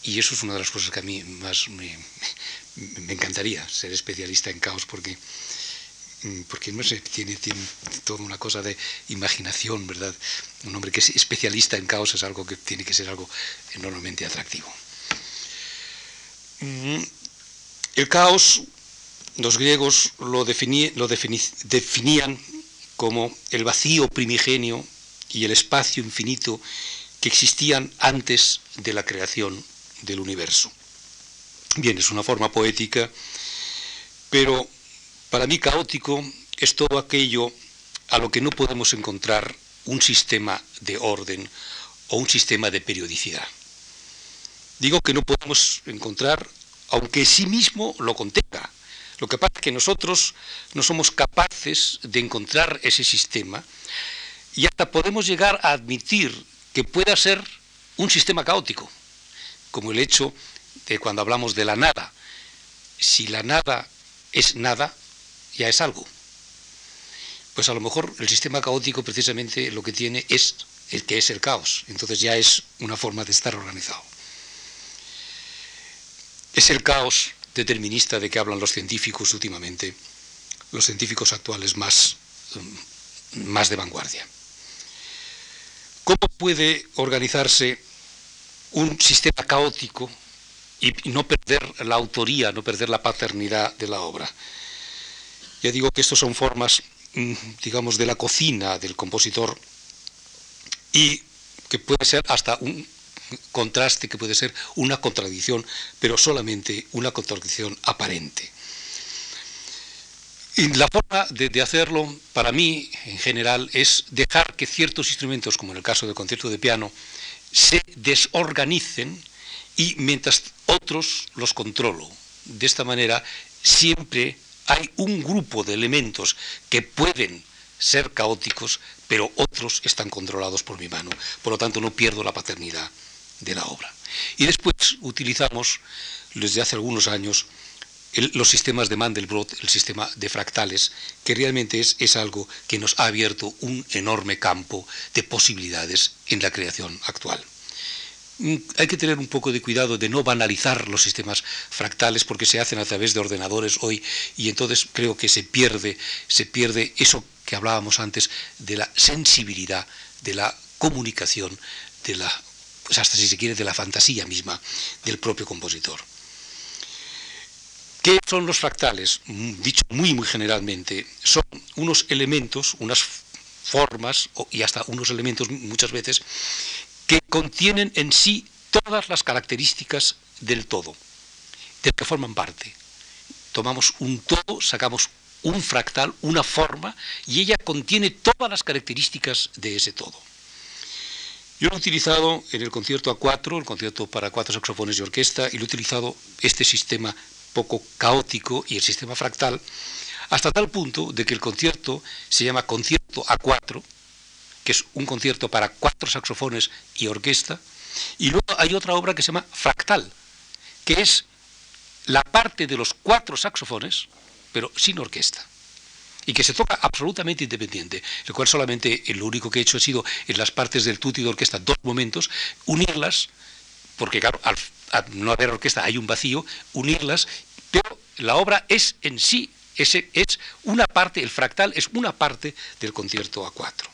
Speaker 1: y eso es una de las cosas que a mí más me, encantaría, ser especialista en caos, porque mm, porque no sé, tiene, tiene toda una cosa de imaginación, ¿verdad? Un hombre que es especialista en caos es algo que tiene que ser algo enormemente atractivo. El caos, los griegos lo definían como el vacío primigenio y el espacio infinito que existían antes de la creación del universo. Bien, es una forma poética, pero para mí caótico es todo aquello a lo que no podemos encontrar un sistema de orden o un sistema de periodicidad. Digo que no podemos encontrar, aunque sí mismo lo contenga. Lo que pasa es que nosotros no somos capaces de encontrar ese sistema y hasta podemos llegar a admitir que pueda ser un sistema caótico, como el hecho de cuando hablamos de la nada. Si la nada es nada, ya es algo. Pues a lo mejor el sistema caótico precisamente lo que tiene es el que es el caos, entonces ya es una forma de estar organizado. Es el caos determinista de que hablan los científicos últimamente, los científicos actuales más, mm, más de vanguardia. ¿Cómo puede organizarse un sistema caótico y no perder la autoría, no perder la paternidad de la obra? Ya digo que estas son formas, mm, digamos, de la cocina del compositor y que puede ser hasta un contraste que puede ser una contradicción, pero solamente una contradicción aparente. Y la forma de, hacerlo, para mí, en general, es dejar que ciertos instrumentos, como en el caso del concierto de piano, se desorganicen y mientras otros los controlo. De esta manera, siempre hay un grupo de elementos que pueden ser caóticos, pero otros están controlados por mi mano. Por lo tanto, no pierdo la paternidad de la obra. Y después utilizamos, desde hace algunos años, los sistemas de Mandelbrot, el sistema de fractales, que realmente es, es algo que nos ha abierto un enorme campo de posibilidades en la creación actual. Mm, hay que tener un poco de cuidado de no banalizar los sistemas fractales porque se hacen a través de ordenadores hoy y entonces creo que se pierde, se pierde eso que hablábamos antes de la sensibilidad, de la comunicación, de la hasta si se quiere de la fantasía misma del propio compositor. ¿Qué son los fractales? Dicho muy, muy generalmente, son unos elementos, unas formas y hasta unos elementos muchas veces que contienen en sí todas las características del todo, del que forman parte. Tomamos un todo, sacamos un fractal, una forma, y ella contiene todas las características de ese todo. Yo lo he utilizado en el concierto A4, el concierto para cuatro saxofones y orquesta, y lo he utilizado este sistema poco caótico y el sistema fractal, hasta tal punto de que el concierto se llama concierto A4, que es un concierto para cuatro saxofones y orquesta, y luego hay otra obra que se llama Fractal, que es la parte de los cuatro saxofones, pero sin orquesta y que se toca absolutamente independiente, el cual solamente lo único que he hecho ha sido en las partes del tutti de orquesta dos momentos, unirlas, porque claro, al, no haber orquesta hay un vacío, unirlas, pero la obra es en sí, ese es una parte, el fractal es una parte del concierto A4.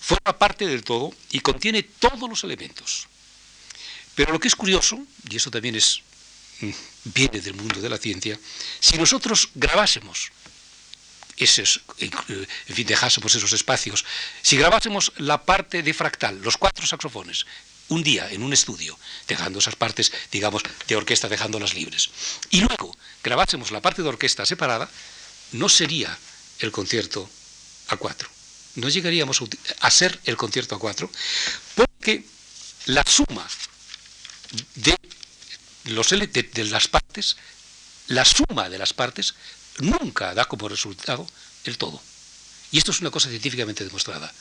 Speaker 1: Forma parte del todo y contiene todos los elementos. Pero lo que es curioso, y eso también es mm, viene del mundo de la ciencia, si nosotros grabásemos esos, en fin, dejásemos esos espacios, si grabásemos la parte de fractal, los cuatro saxofones, un día en un estudio, dejando esas partes, digamos, de orquesta, dejándolas libres, y luego grabásemos la parte de orquesta separada, no sería el concierto a cuatro. No llegaríamos a ser el concierto a cuatro, porque la suma de, los, de las partes, la suma de las partes, nunca da como resultado el todo. Y esto es una cosa científicamente demostrada.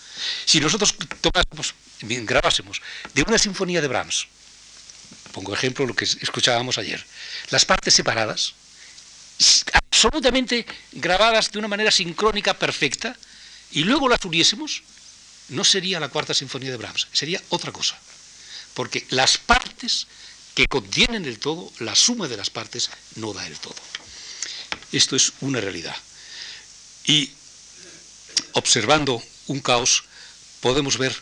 Speaker 1: Si nosotros tomásemos, grabásemos de una sinfonía de Brahms, pongo ejemplo lo que escuchábamos ayer, las partes separadas, absolutamente grabadas de una manera sincrónica perfecta, y luego las uniésemos, no sería la cuarta sinfonía de Brahms, sería otra cosa. Porque las partes que contienen el todo, la suma de las partes no da el todo. Esto es una realidad. Y observando un caos, podemos ver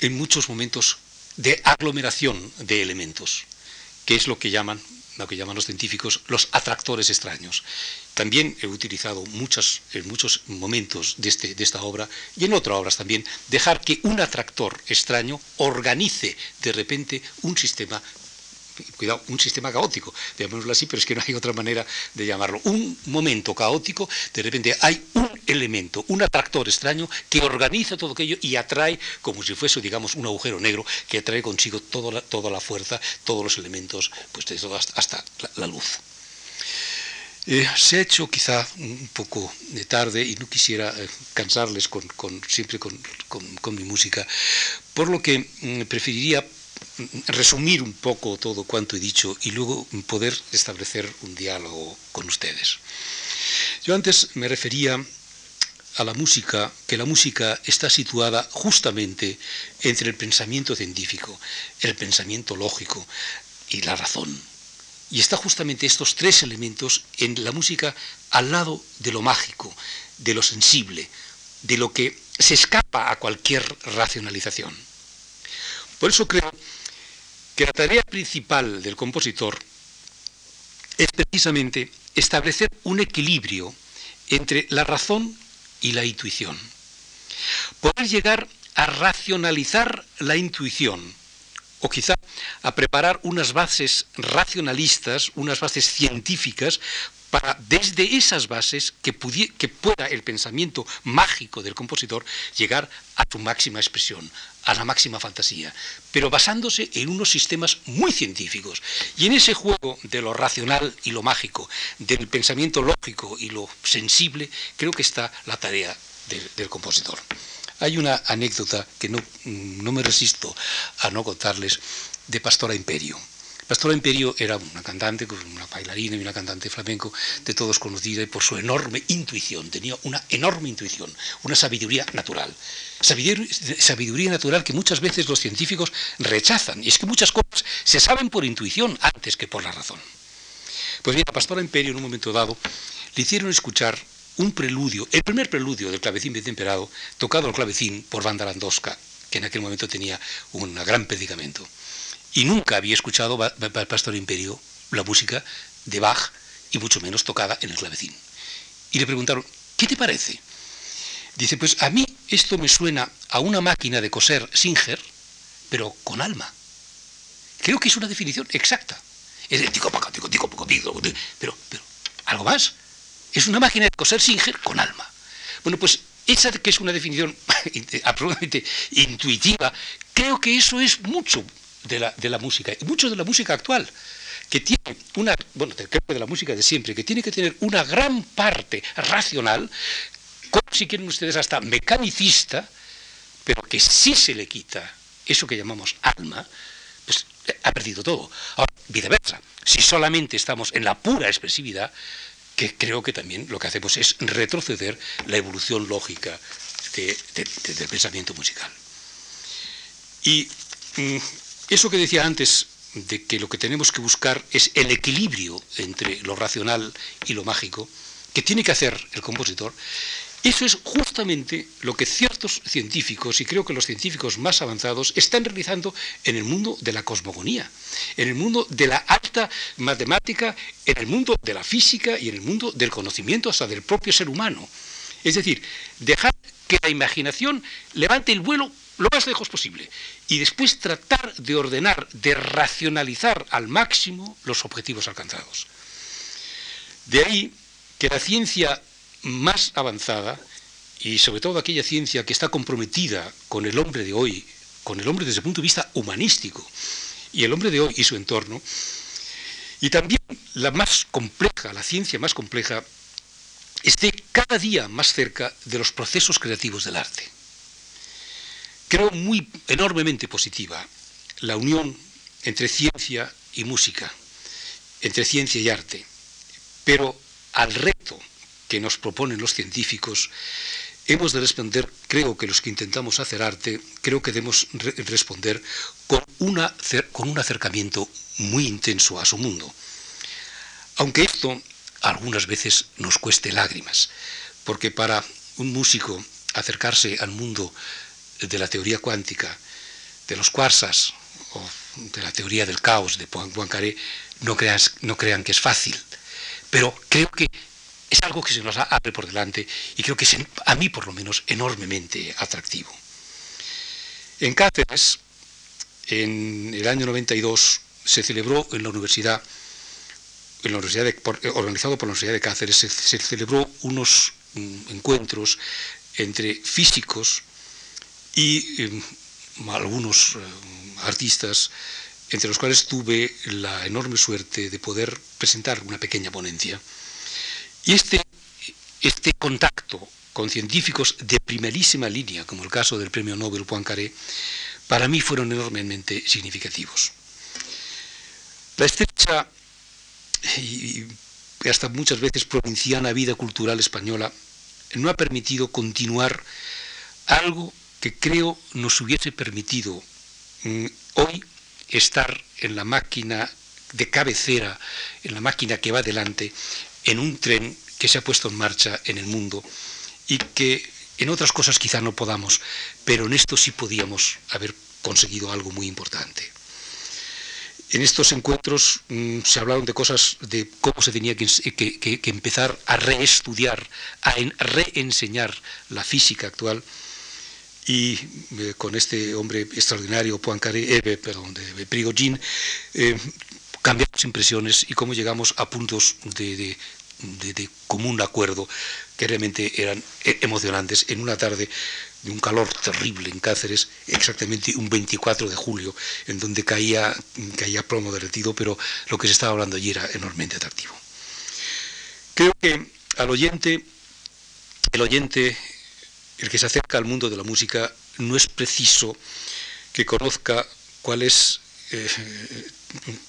Speaker 1: en muchos momentos de aglomeración de elementos, que es lo que llaman, lo que llaman los científicos los atractores extraños. También he utilizado muchas, en muchos momentos de, este, de esta obra y en otras obras también, dejar que un atractor extraño organice de repente un sistema cuidado, un sistema caótico, llamémoslo así, pero es que no hay otra manera de llamarlo. Un momento caótico, de repente hay un elemento, un atractor extraño que organiza todo aquello y atrae, como si fuese, digamos, un agujero negro, que atrae consigo toda la, toda la fuerza, todos los elementos, pues hasta, la, luz. Eh, se ha hecho quizá un poco de tarde y no quisiera eh, cansarles con, siempre con, mi música, por lo que mm, preferiría resumir un poco todo cuanto he dicho y luego poder establecer un diálogo con ustedes. Yo antes me refería a la música, que la música está situada justamente entre el pensamiento científico, el pensamiento lógico y la razón. Y está justamente estos tres elementos en la música al lado de lo mágico, de lo sensible, de lo que se escapa a cualquier racionalización. Por eso creo que la tarea principal del compositor es precisamente establecer un equilibrio entre la razón y la intuición. Poder llegar a racionalizar la intuición, o quizá a preparar unas bases racionalistas, unas bases científicas, para desde esas bases que, pueda el pensamiento mágico del compositor llegar a su máxima expresión, a la máxima fantasía, pero basándose en unos sistemas muy científicos. Y en ese juego de lo racional y lo mágico, del pensamiento lógico y lo sensible, creo que está la tarea del, compositor. Hay una anécdota que no, no me resisto a no contarles de Pastora Imperio. Pastora Imperio era una cantante, una bailarina y una cantante flamenco de todos conocida y por su enorme intuición, tenía una enorme intuición, una sabiduría natural. Sabiduría, natural que muchas veces los científicos rechazan. Y es que muchas cosas se saben por intuición antes que por la razón. Pues bien, a Pastora Imperio en un momento dado le hicieron escuchar un preludio, el primer preludio del clavecín bien temperado, tocado al clavecín por Banda Landowska, que en aquel momento tenía un gran predicamento y nunca había escuchado el Pastor Imperio la música de Bach y mucho menos tocada en el clavecín. Y le preguntaron, ¿qué te parece? Dice, pues a mí esto me suena a una máquina de coser Singer, pero con alma. Creo que es una definición exacta. Es el tico, tico, tico, pero, pero, algo más. Es una máquina de coser Singer con alma. Bueno, pues esa que es una definición absolutamente intuitiva, creo que eso es mucho de la, de la música, y mucho de la música actual, que tiene una, bueno, creo de la música de siempre, que tiene que tener una gran parte racional, como si quieren ustedes hasta mecanicista, pero que si se le quita eso que llamamos alma, pues eh, ha perdido todo. Ahora, viceversa, si solamente estamos en la pura expresividad, que creo que también lo que hacemos es retroceder la evolución lógica del pensamiento musical. Y mm, eso que decía antes de que lo que tenemos que buscar es el equilibrio entre lo racional y lo mágico, que tiene que hacer el compositor, eso es justamente lo que ciertos científicos, y creo que los científicos más avanzados, están realizando en el mundo de la cosmogonía, en el mundo de la alta matemática, en el mundo de la física y en el mundo del conocimiento hasta del propio ser humano. Es decir, dejar que la imaginación levante el vuelo lo más lejos posible, y después tratar de ordenar, de racionalizar al máximo los objetivos alcanzados. De ahí que la ciencia más avanzada, y sobre todo aquella ciencia que está comprometida con el hombre de hoy, con el hombre desde el punto de vista humanístico, y el hombre de hoy y su entorno, y también la más compleja, la ciencia más compleja, esté cada día más cerca de los procesos creativos del arte. Creo muy enormemente positiva la unión entre ciencia y música, entre ciencia y arte, pero al reto que nos proponen los científicos, hemos de responder, creo que los que intentamos hacer arte, creo que debemos responder con, un acercamiento muy intenso a su mundo. Aunque esto algunas veces nos cueste lágrimas, porque para un músico acercarse al mundo de la teoría cuántica, de los cuarsas o de la teoría del caos de Poincaré, no, no crean que es fácil, pero creo que es algo que se nos abre por delante y creo que es, a mí por lo menos, enormemente atractivo. En Cáceres, en el año 92, se celebró en la universidad en la universidad eh, organizado por la Universidad de Cáceres, se, celebró unos mm, encuentros entre físicos y em, algunos eh, artistas, entre los cuales tuve la enorme suerte de poder presentar una pequeña ponencia. Y este, este contacto con científicos de primerísima línea, como el caso del premio Nobel Poincaré, para mí fueron enormemente significativos. La estrecha y hasta muchas veces provinciana vida cultural española, no ha permitido continuar algo que creo nos hubiese permitido mm, hoy estar en la máquina de cabecera, en la máquina que va adelante, en un tren que se ha puesto en marcha en el mundo y que en otras cosas quizá no podamos, pero en esto sí podíamos haber conseguido algo muy importante. En estos encuentros mm, se hablaron de cosas, de cómo se tenía que, empezar a reestudiar, a reenseñar la física actual. Y eh, con este hombre extraordinario, Poincaré, eh, perdón, de, Prigogine, eh, cambiamos impresiones y cómo llegamos a puntos de, de común acuerdo que realmente eran emocionantes en una tarde de un calor terrible en Cáceres, exactamente un 24 de julio, en donde caía, caía plomo derretido, pero lo que se estaba hablando allí era enormemente atractivo. Creo que al oyente, el oyente, el que se acerca al mundo de la música, no es preciso que conozca cuál es eh,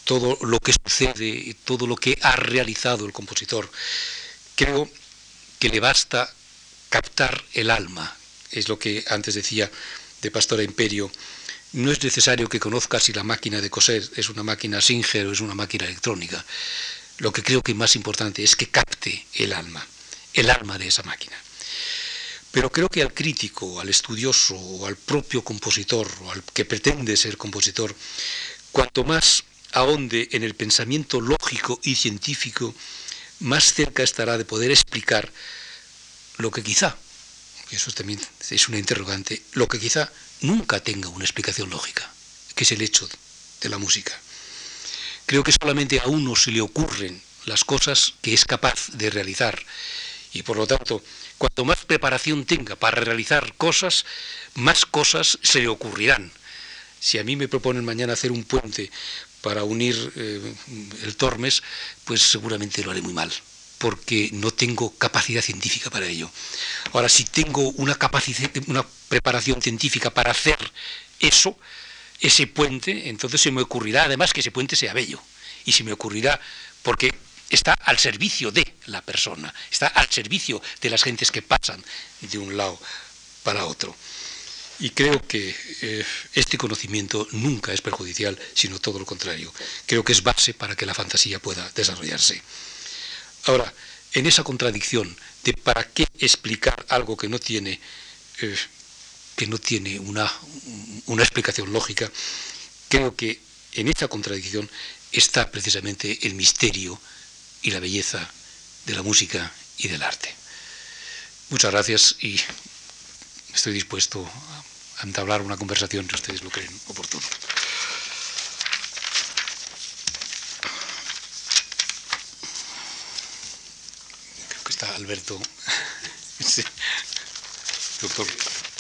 Speaker 1: todo lo que sucede, todo lo que ha realizado el compositor. Creo que le basta captar el alma, es lo que antes decía de Pastora Imperio, no es necesario que conozca si la máquina de coser es una máquina Singer o es una máquina electrónica. Lo que creo que es más importante es que capte el alma, el alma de esa máquina. Pero creo que al crítico, al estudioso o al propio compositor o al que pretende ser compositor, cuanto más ahonde en el pensamiento lógico y científico, más cerca estará de poder explicar lo que quizá eso también es una interrogante, lo que quizá nunca tenga una explicación lógica, que es el hecho de la música. Creo que solamente a uno se le ocurren las cosas que es capaz de realizar y por lo tanto, cuanto más preparación tenga para realizar cosas, más cosas se le ocurrirán. Si a mí me proponen mañana hacer un puente para unir eh, el Tormes, pues seguramente lo haré muy mal porque no tengo capacidad científica para ello. Ahora, si tengo una, una preparación científica para hacer eso, ese puente, entonces se me ocurrirá además que ese puente sea bello. Y se me ocurrirá porque está al servicio de la persona, está al servicio de las gentes que pasan de un lado para otro. Y creo que eh, este conocimiento nunca es perjudicial, sino todo lo contrario. Creo que es base para que la fantasía pueda desarrollarse. Ahora, en esa contradicción de para qué explicar algo que no tiene, eh, que no tiene una, una explicación lógica, creo que en esa contradicción está precisamente el misterio y la belleza de la música y del arte. Muchas gracias y estoy dispuesto a entablar una conversación si ustedes lo creen oportuno. Creo que está Alberto, doctor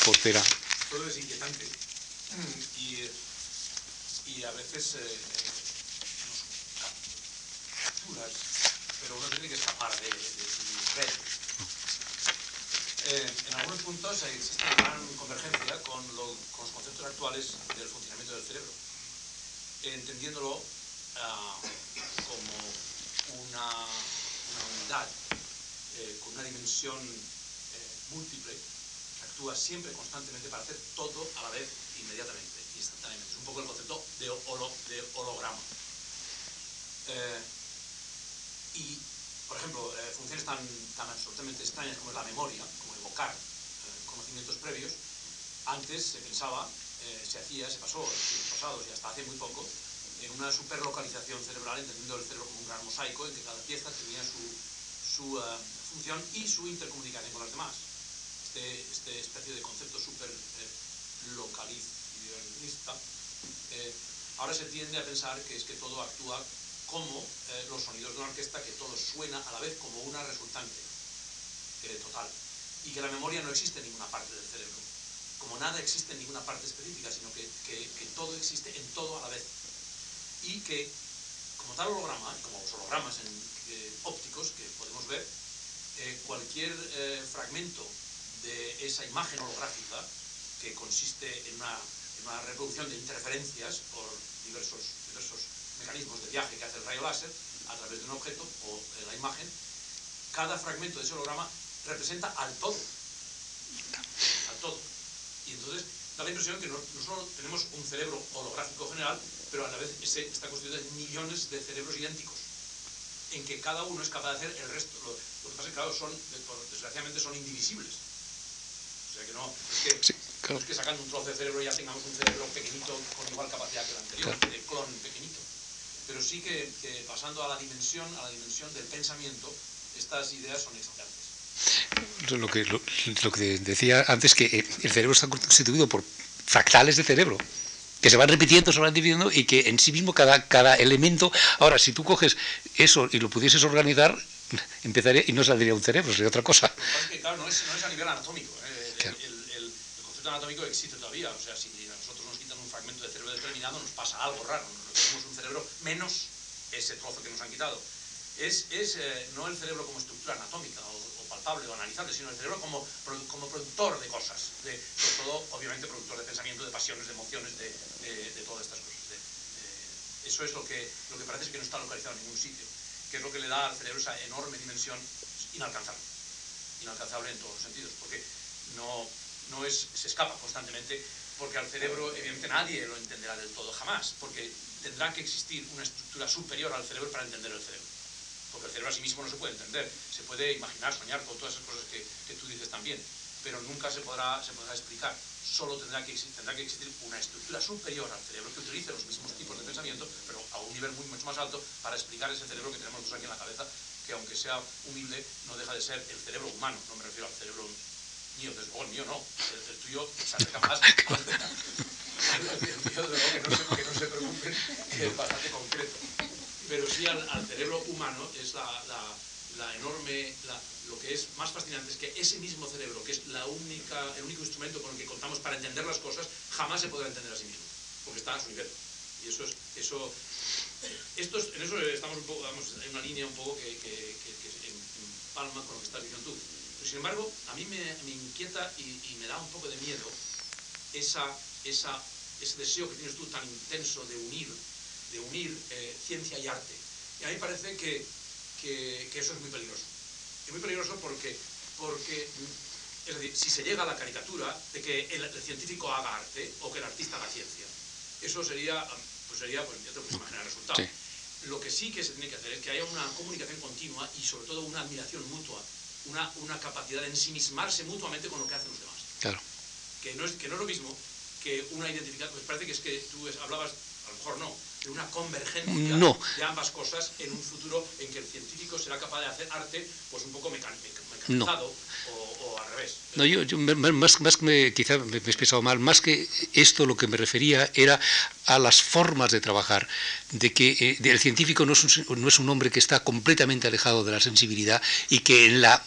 Speaker 1: Portera.
Speaker 2: Todo es inquietante y, a veces eh, capturas, pero uno tiene que escapar de, su red. Eh, en algunos puntos existe una gran convergencia con, lo, con, los conceptos actuales del funcionamiento del cerebro, entendiéndolo uh, como una, unidad eh, con una dimensión eh, múltiple que actúa siempre constantemente para hacer todo a la vez, inmediatamente, instantáneamente. Es un poco el concepto de, holo, de holograma. Y por ejemplo, eh, funciones tan, tan, absolutamente extrañas como es la memoria, como evocar eh, conocimientos previos, antes se pensaba, eh, se hacía, se pasó en los siglos pasados y hasta hace muy poco, en una superlocalización cerebral, entendiendo el cerebro como un gran mosaico en que cada pieza tenía su, su uh, función y su intercomunicación con las demás. Este, este especie de concepto super localizista, ahora se tiende a pensar que es que todo actúa como eh, los sonidos de una orquesta, que todo suena a la vez como una resultante total. Y que la memoria no existe en ninguna parte del cerebro. Como nada existe en ninguna parte específica, sino que, todo existe en todo a la vez. Y que, como tal holograma, como los hologramas eh, ópticos que podemos ver, eh, cualquier fragmento de esa imagen holográfica, que consiste en una, en una reproducción de interferencias por diversos, diversos mecanismos de viaje que hace el rayo láser a través de un objeto o de la imagen, cada fragmento de ese holograma representa al todo. Al todo. Y entonces da la impresión que no, no solo tenemos un cerebro holográfico general, pero a la vez ese está constituido de millones de cerebros idénticos, en que cada uno es capaz de hacer el resto. Lo, lo que pasa es que, claro, son, desgraciadamente, son indivisibles. O sea que no es que, sí, claro. no es que sacando un trozo de cerebro ya tengamos un cerebro pequeñito con igual capacidad que el anterior, claro. Pero sí que, que, pasando a la dimensión, a la dimensión del pensamiento, estas ideas son excitantes.
Speaker 1: Lo que, lo, lo que decía antes, que el cerebro está constituido por fractales de cerebro que se van repitiendo, se van dividiendo y que en sí mismo cada, cada elemento... Ahora, si tú coges eso y lo pudieses organizar, empezaría y no saldría un cerebro, sería otra cosa.
Speaker 2: Es que, claro, no es, no es a nivel anatómico. ¿eh? Claro. El, el, el, concepto anatómico existe todavía. O sea, si a nosotros nos quitan un fragmento de cerebro determinado, nos pasa algo raro. Tenemos un cerebro menos ese trozo que nos han quitado. Es, es eh, no el cerebro como estructura anatómica o, o, palpable o analizable, sino el cerebro como, como productor de cosas, de, sobre todo, obviamente, productor de pensamiento, de pasiones, de emociones, de, de, de todas estas cosas. De, eso es lo que, lo que parece que no está localizado en ningún sitio, que es lo que le da al cerebro esa enorme dimensión inalcanzable, inalcanzable en todos los sentidos, porque no, no es, se escapa constantemente, porque al cerebro, evidentemente, nadie lo entenderá del todo jamás, porque tendrá que existir una estructura superior al cerebro para entender el cerebro. Porque el cerebro a sí mismo no se puede entender. Se puede imaginar, soñar con todas esas cosas que, que tú dices también, pero nunca se podrá, se podrá explicar. Solo tendrá que, tendrá que existir una estructura superior al cerebro que utilice los mismos tipos de pensamiento, pero a un nivel muy, mucho más alto, para explicar ese cerebro que tenemos nosotros aquí en la cabeza, que aunque sea humilde, no deja de ser el cerebro humano. No me refiero al cerebro mío, desde luego el mío no. El, el tuyo se acerca más el mío, desde luego, que no se, que no se bastante concreto. Pero sí al, cerebro humano es la, enorme, la, lo que es más fascinante es que ese mismo cerebro, que es la única, el único instrumento con el que contamos para entender las cosas, jamás se podrá entender a sí mismo, porque está a su nivel. Y eso es, eso, esto es, en eso estamos un poco, vamos, hay una línea un poco que, que, que, empalma con lo que estás diciendo tú. Sin embargo, a mí me, me inquieta y, y, me da un poco de miedo esa, esa, ese deseo que tienes tú tan intenso de unir, de unir eh, ciencia y arte. Y a mí me parece que, que, que, eso es muy peligroso. Es muy peligroso porque, porque, es decir, si se llega a la caricatura de que el, el científico haga arte o que el artista haga ciencia, eso sería, pues sería, pues ya te puedes imaginar el resultado. Sí. Lo que sí que se tiene que hacer es que haya una comunicación continua y sobre todo una admiración mutua una, una, capacidad de ensimismarse mutuamente con lo que hacen los demás.
Speaker 1: Claro.
Speaker 2: Que no es, que no es lo mismo que una identificación, pues parece que es que tú hablabas, a lo mejor no, de una convergencia
Speaker 1: no.
Speaker 2: de ambas cosas en un futuro en que el científico será capaz de hacer arte pues un poco mecan, mecanizado
Speaker 1: no.
Speaker 2: o, o, al revés.
Speaker 1: No, yo, más, más que me, quizá me, he expresado mal, más que esto lo que me refería era a las formas de trabajar, de que eh, el científico no es, un, no es un hombre que está completamente alejado de la sensibilidad y que en la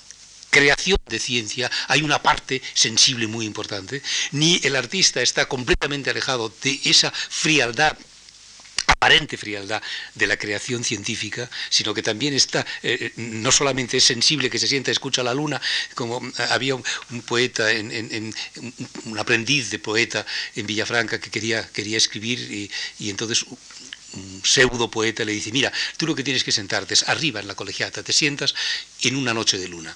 Speaker 1: creación de ciencia hay una parte sensible muy importante, ni el artista está completamente alejado de esa frialdad aparente frialdad de la creación científica, sino que también está, eh, eh, no solamente es sensible que se sienta, escucha la luna, como eh, había un, poeta, un aprendiz de poeta en Villafranca que quería, quería escribir y, entonces un pseudo poeta le dice, mira, tú lo que tienes que sentarte es arriba en la colegiata, te sientas en una noche de luna.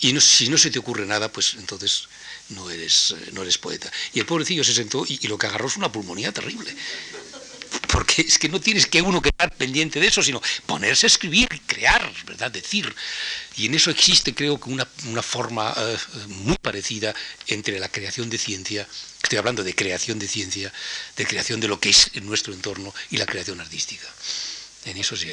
Speaker 1: Y si no se te ocurre nada, pues entonces no eres, no eres poeta. Y el pobrecillo se sentó y, lo que agarró es una pulmonía terrible porque es que no tienes que uno quedar pendiente de eso, sino ponerse a escribir, crear, ¿verdad? Decir. Y en eso existe, creo que una, forma eh, muy parecida entre la creación de ciencia, estoy hablando de creación de ciencia, de creación de lo que es en nuestro entorno y la creación artística. En eso sí.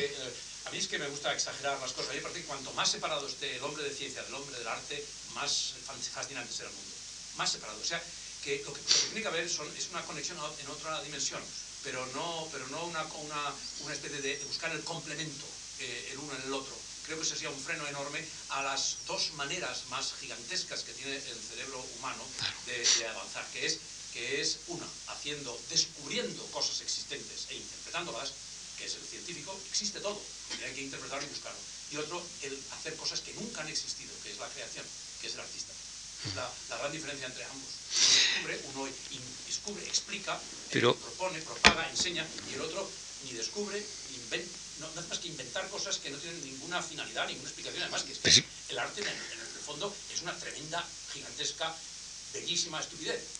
Speaker 2: Mí es que me gusta exagerar las cosas. A mí me parece que cuanto más separado esté el hombre de ciencia del hombre del arte, más fascinante será el mundo. Más separado. O sea, que lo que, tiene que haber son, es una conexión en otra dimensión pero no, pero no una, una, una especie de, buscar el complemento eh, el uno en el otro. Creo que ese sería un freno enorme a las dos maneras más gigantescas que tiene el cerebro humano de, avanzar, que es, que es una, haciendo, descubriendo cosas existentes e interpretándolas, que es el científico, existe todo, y hay que interpretarlo y buscarlo. Y otro, el hacer cosas que nunca han existido, que es la creación, que es el artista. Es la, la gran diferencia entre ambos. Uno descubre, uno descubre, explica, propone, propaga, enseña, y el otro ni descubre, ni inventa, no, hace más que inventar cosas que no tienen ninguna finalidad, ninguna explicación. Además, que, es que el arte, en el, fondo, es una tremenda, gigantesca,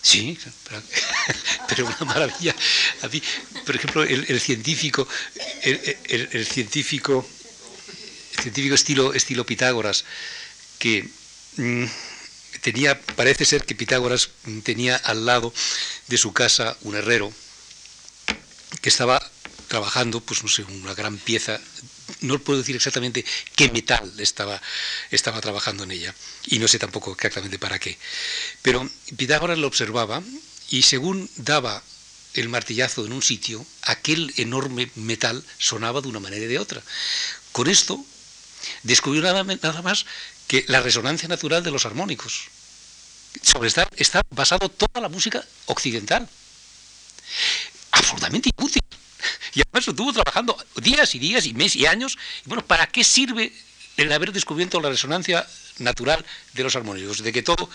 Speaker 1: Sí, pero, una maravilla. Por ejemplo, el, científico, el, científico, el científico estilo, estilo Pitágoras, que mm, tenía, parece ser que Pitágoras tenía al lado de su casa un herrero que estaba trabajando, pues no sé, una gran pieza, no puedo decir exactamente qué metal estaba, estaba trabajando en ella, y no sé tampoco exactamente para qué. Pero Pitágoras lo observaba y según daba el martillazo en un sitio, aquel enorme metal sonaba de una manera y de otra. Con esto descubrió nada, más que la resonancia natural de los armónicos sobre esta está basado toda la música occidental. Absolutamente inútil. Y además estuvo trabajando días y días y meses y años. Y bueno, ¿para qué sirve el haber descubierto la resonancia natural de los armónicos? De que todo,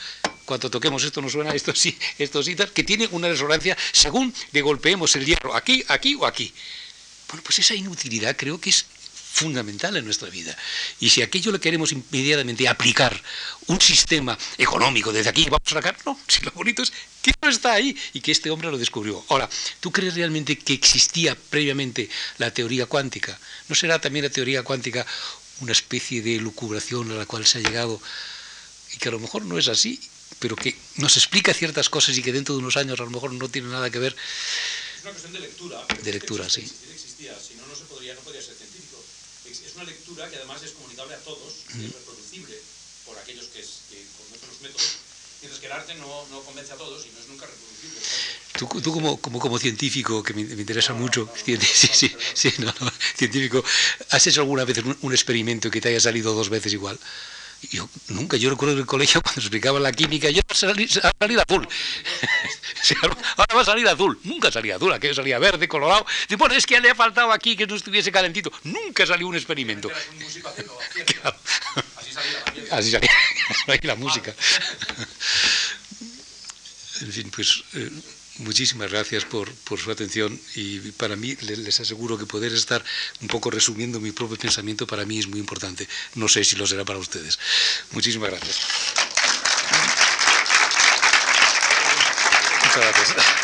Speaker 1: cuando toquemos esto nos suena esto sí, esto sí, que tiene una resonancia según le golpeemos el hierro aquí, aquí o aquí. Bueno, pues esa inutilidad creo que es fundamental en nuestra vida. Y si aquello le queremos inmediatamente aplicar un sistema económico desde aquí, vamos a sacar, no, si lo bonito es que no está ahí y que este hombre lo descubrió. Ahora, ¿tú crees realmente que existía previamente la teoría cuántica? ¿No será también la teoría cuántica una especie de lucubración a la cual se ha llegado y que a lo mejor no es así, pero que nos explica ciertas cosas y que dentro de unos años a lo mejor no tiene nada que ver?
Speaker 2: Es una cuestión de lectura.
Speaker 1: De lectura, sí.
Speaker 2: Si no podría ser científico. Es una lectura que además es comunicable a todos, es reproducible por aquellos que, que conocen los métodos, mientras que el arte no, no, convence a todos y no es nunca reproducible.
Speaker 1: Tú, tú como, como, como, científico, que me, me interesa mucho, sí, sí, sí, científico, ¿has hecho alguna vez un, un experimento que te haya salido dos veces igual? Yo nunca, yo recuerdo en el colegio cuando explicaba la química, yo a salir, azul. Ahora va a salir azul. Nunca salía azul, aquello salía verde, colorado. Y bueno, es que le ha faltado aquí que no estuviese calentito. Nunca salió un experimento. Así salía la música. En fin, pues. Eh, muchísimas gracias por, su atención y para mí les, aseguro que poder estar un poco resumiendo mi propio pensamiento para mí es muy importante. No sé si lo será para ustedes. Muchísimas gracias. Muchas gracias.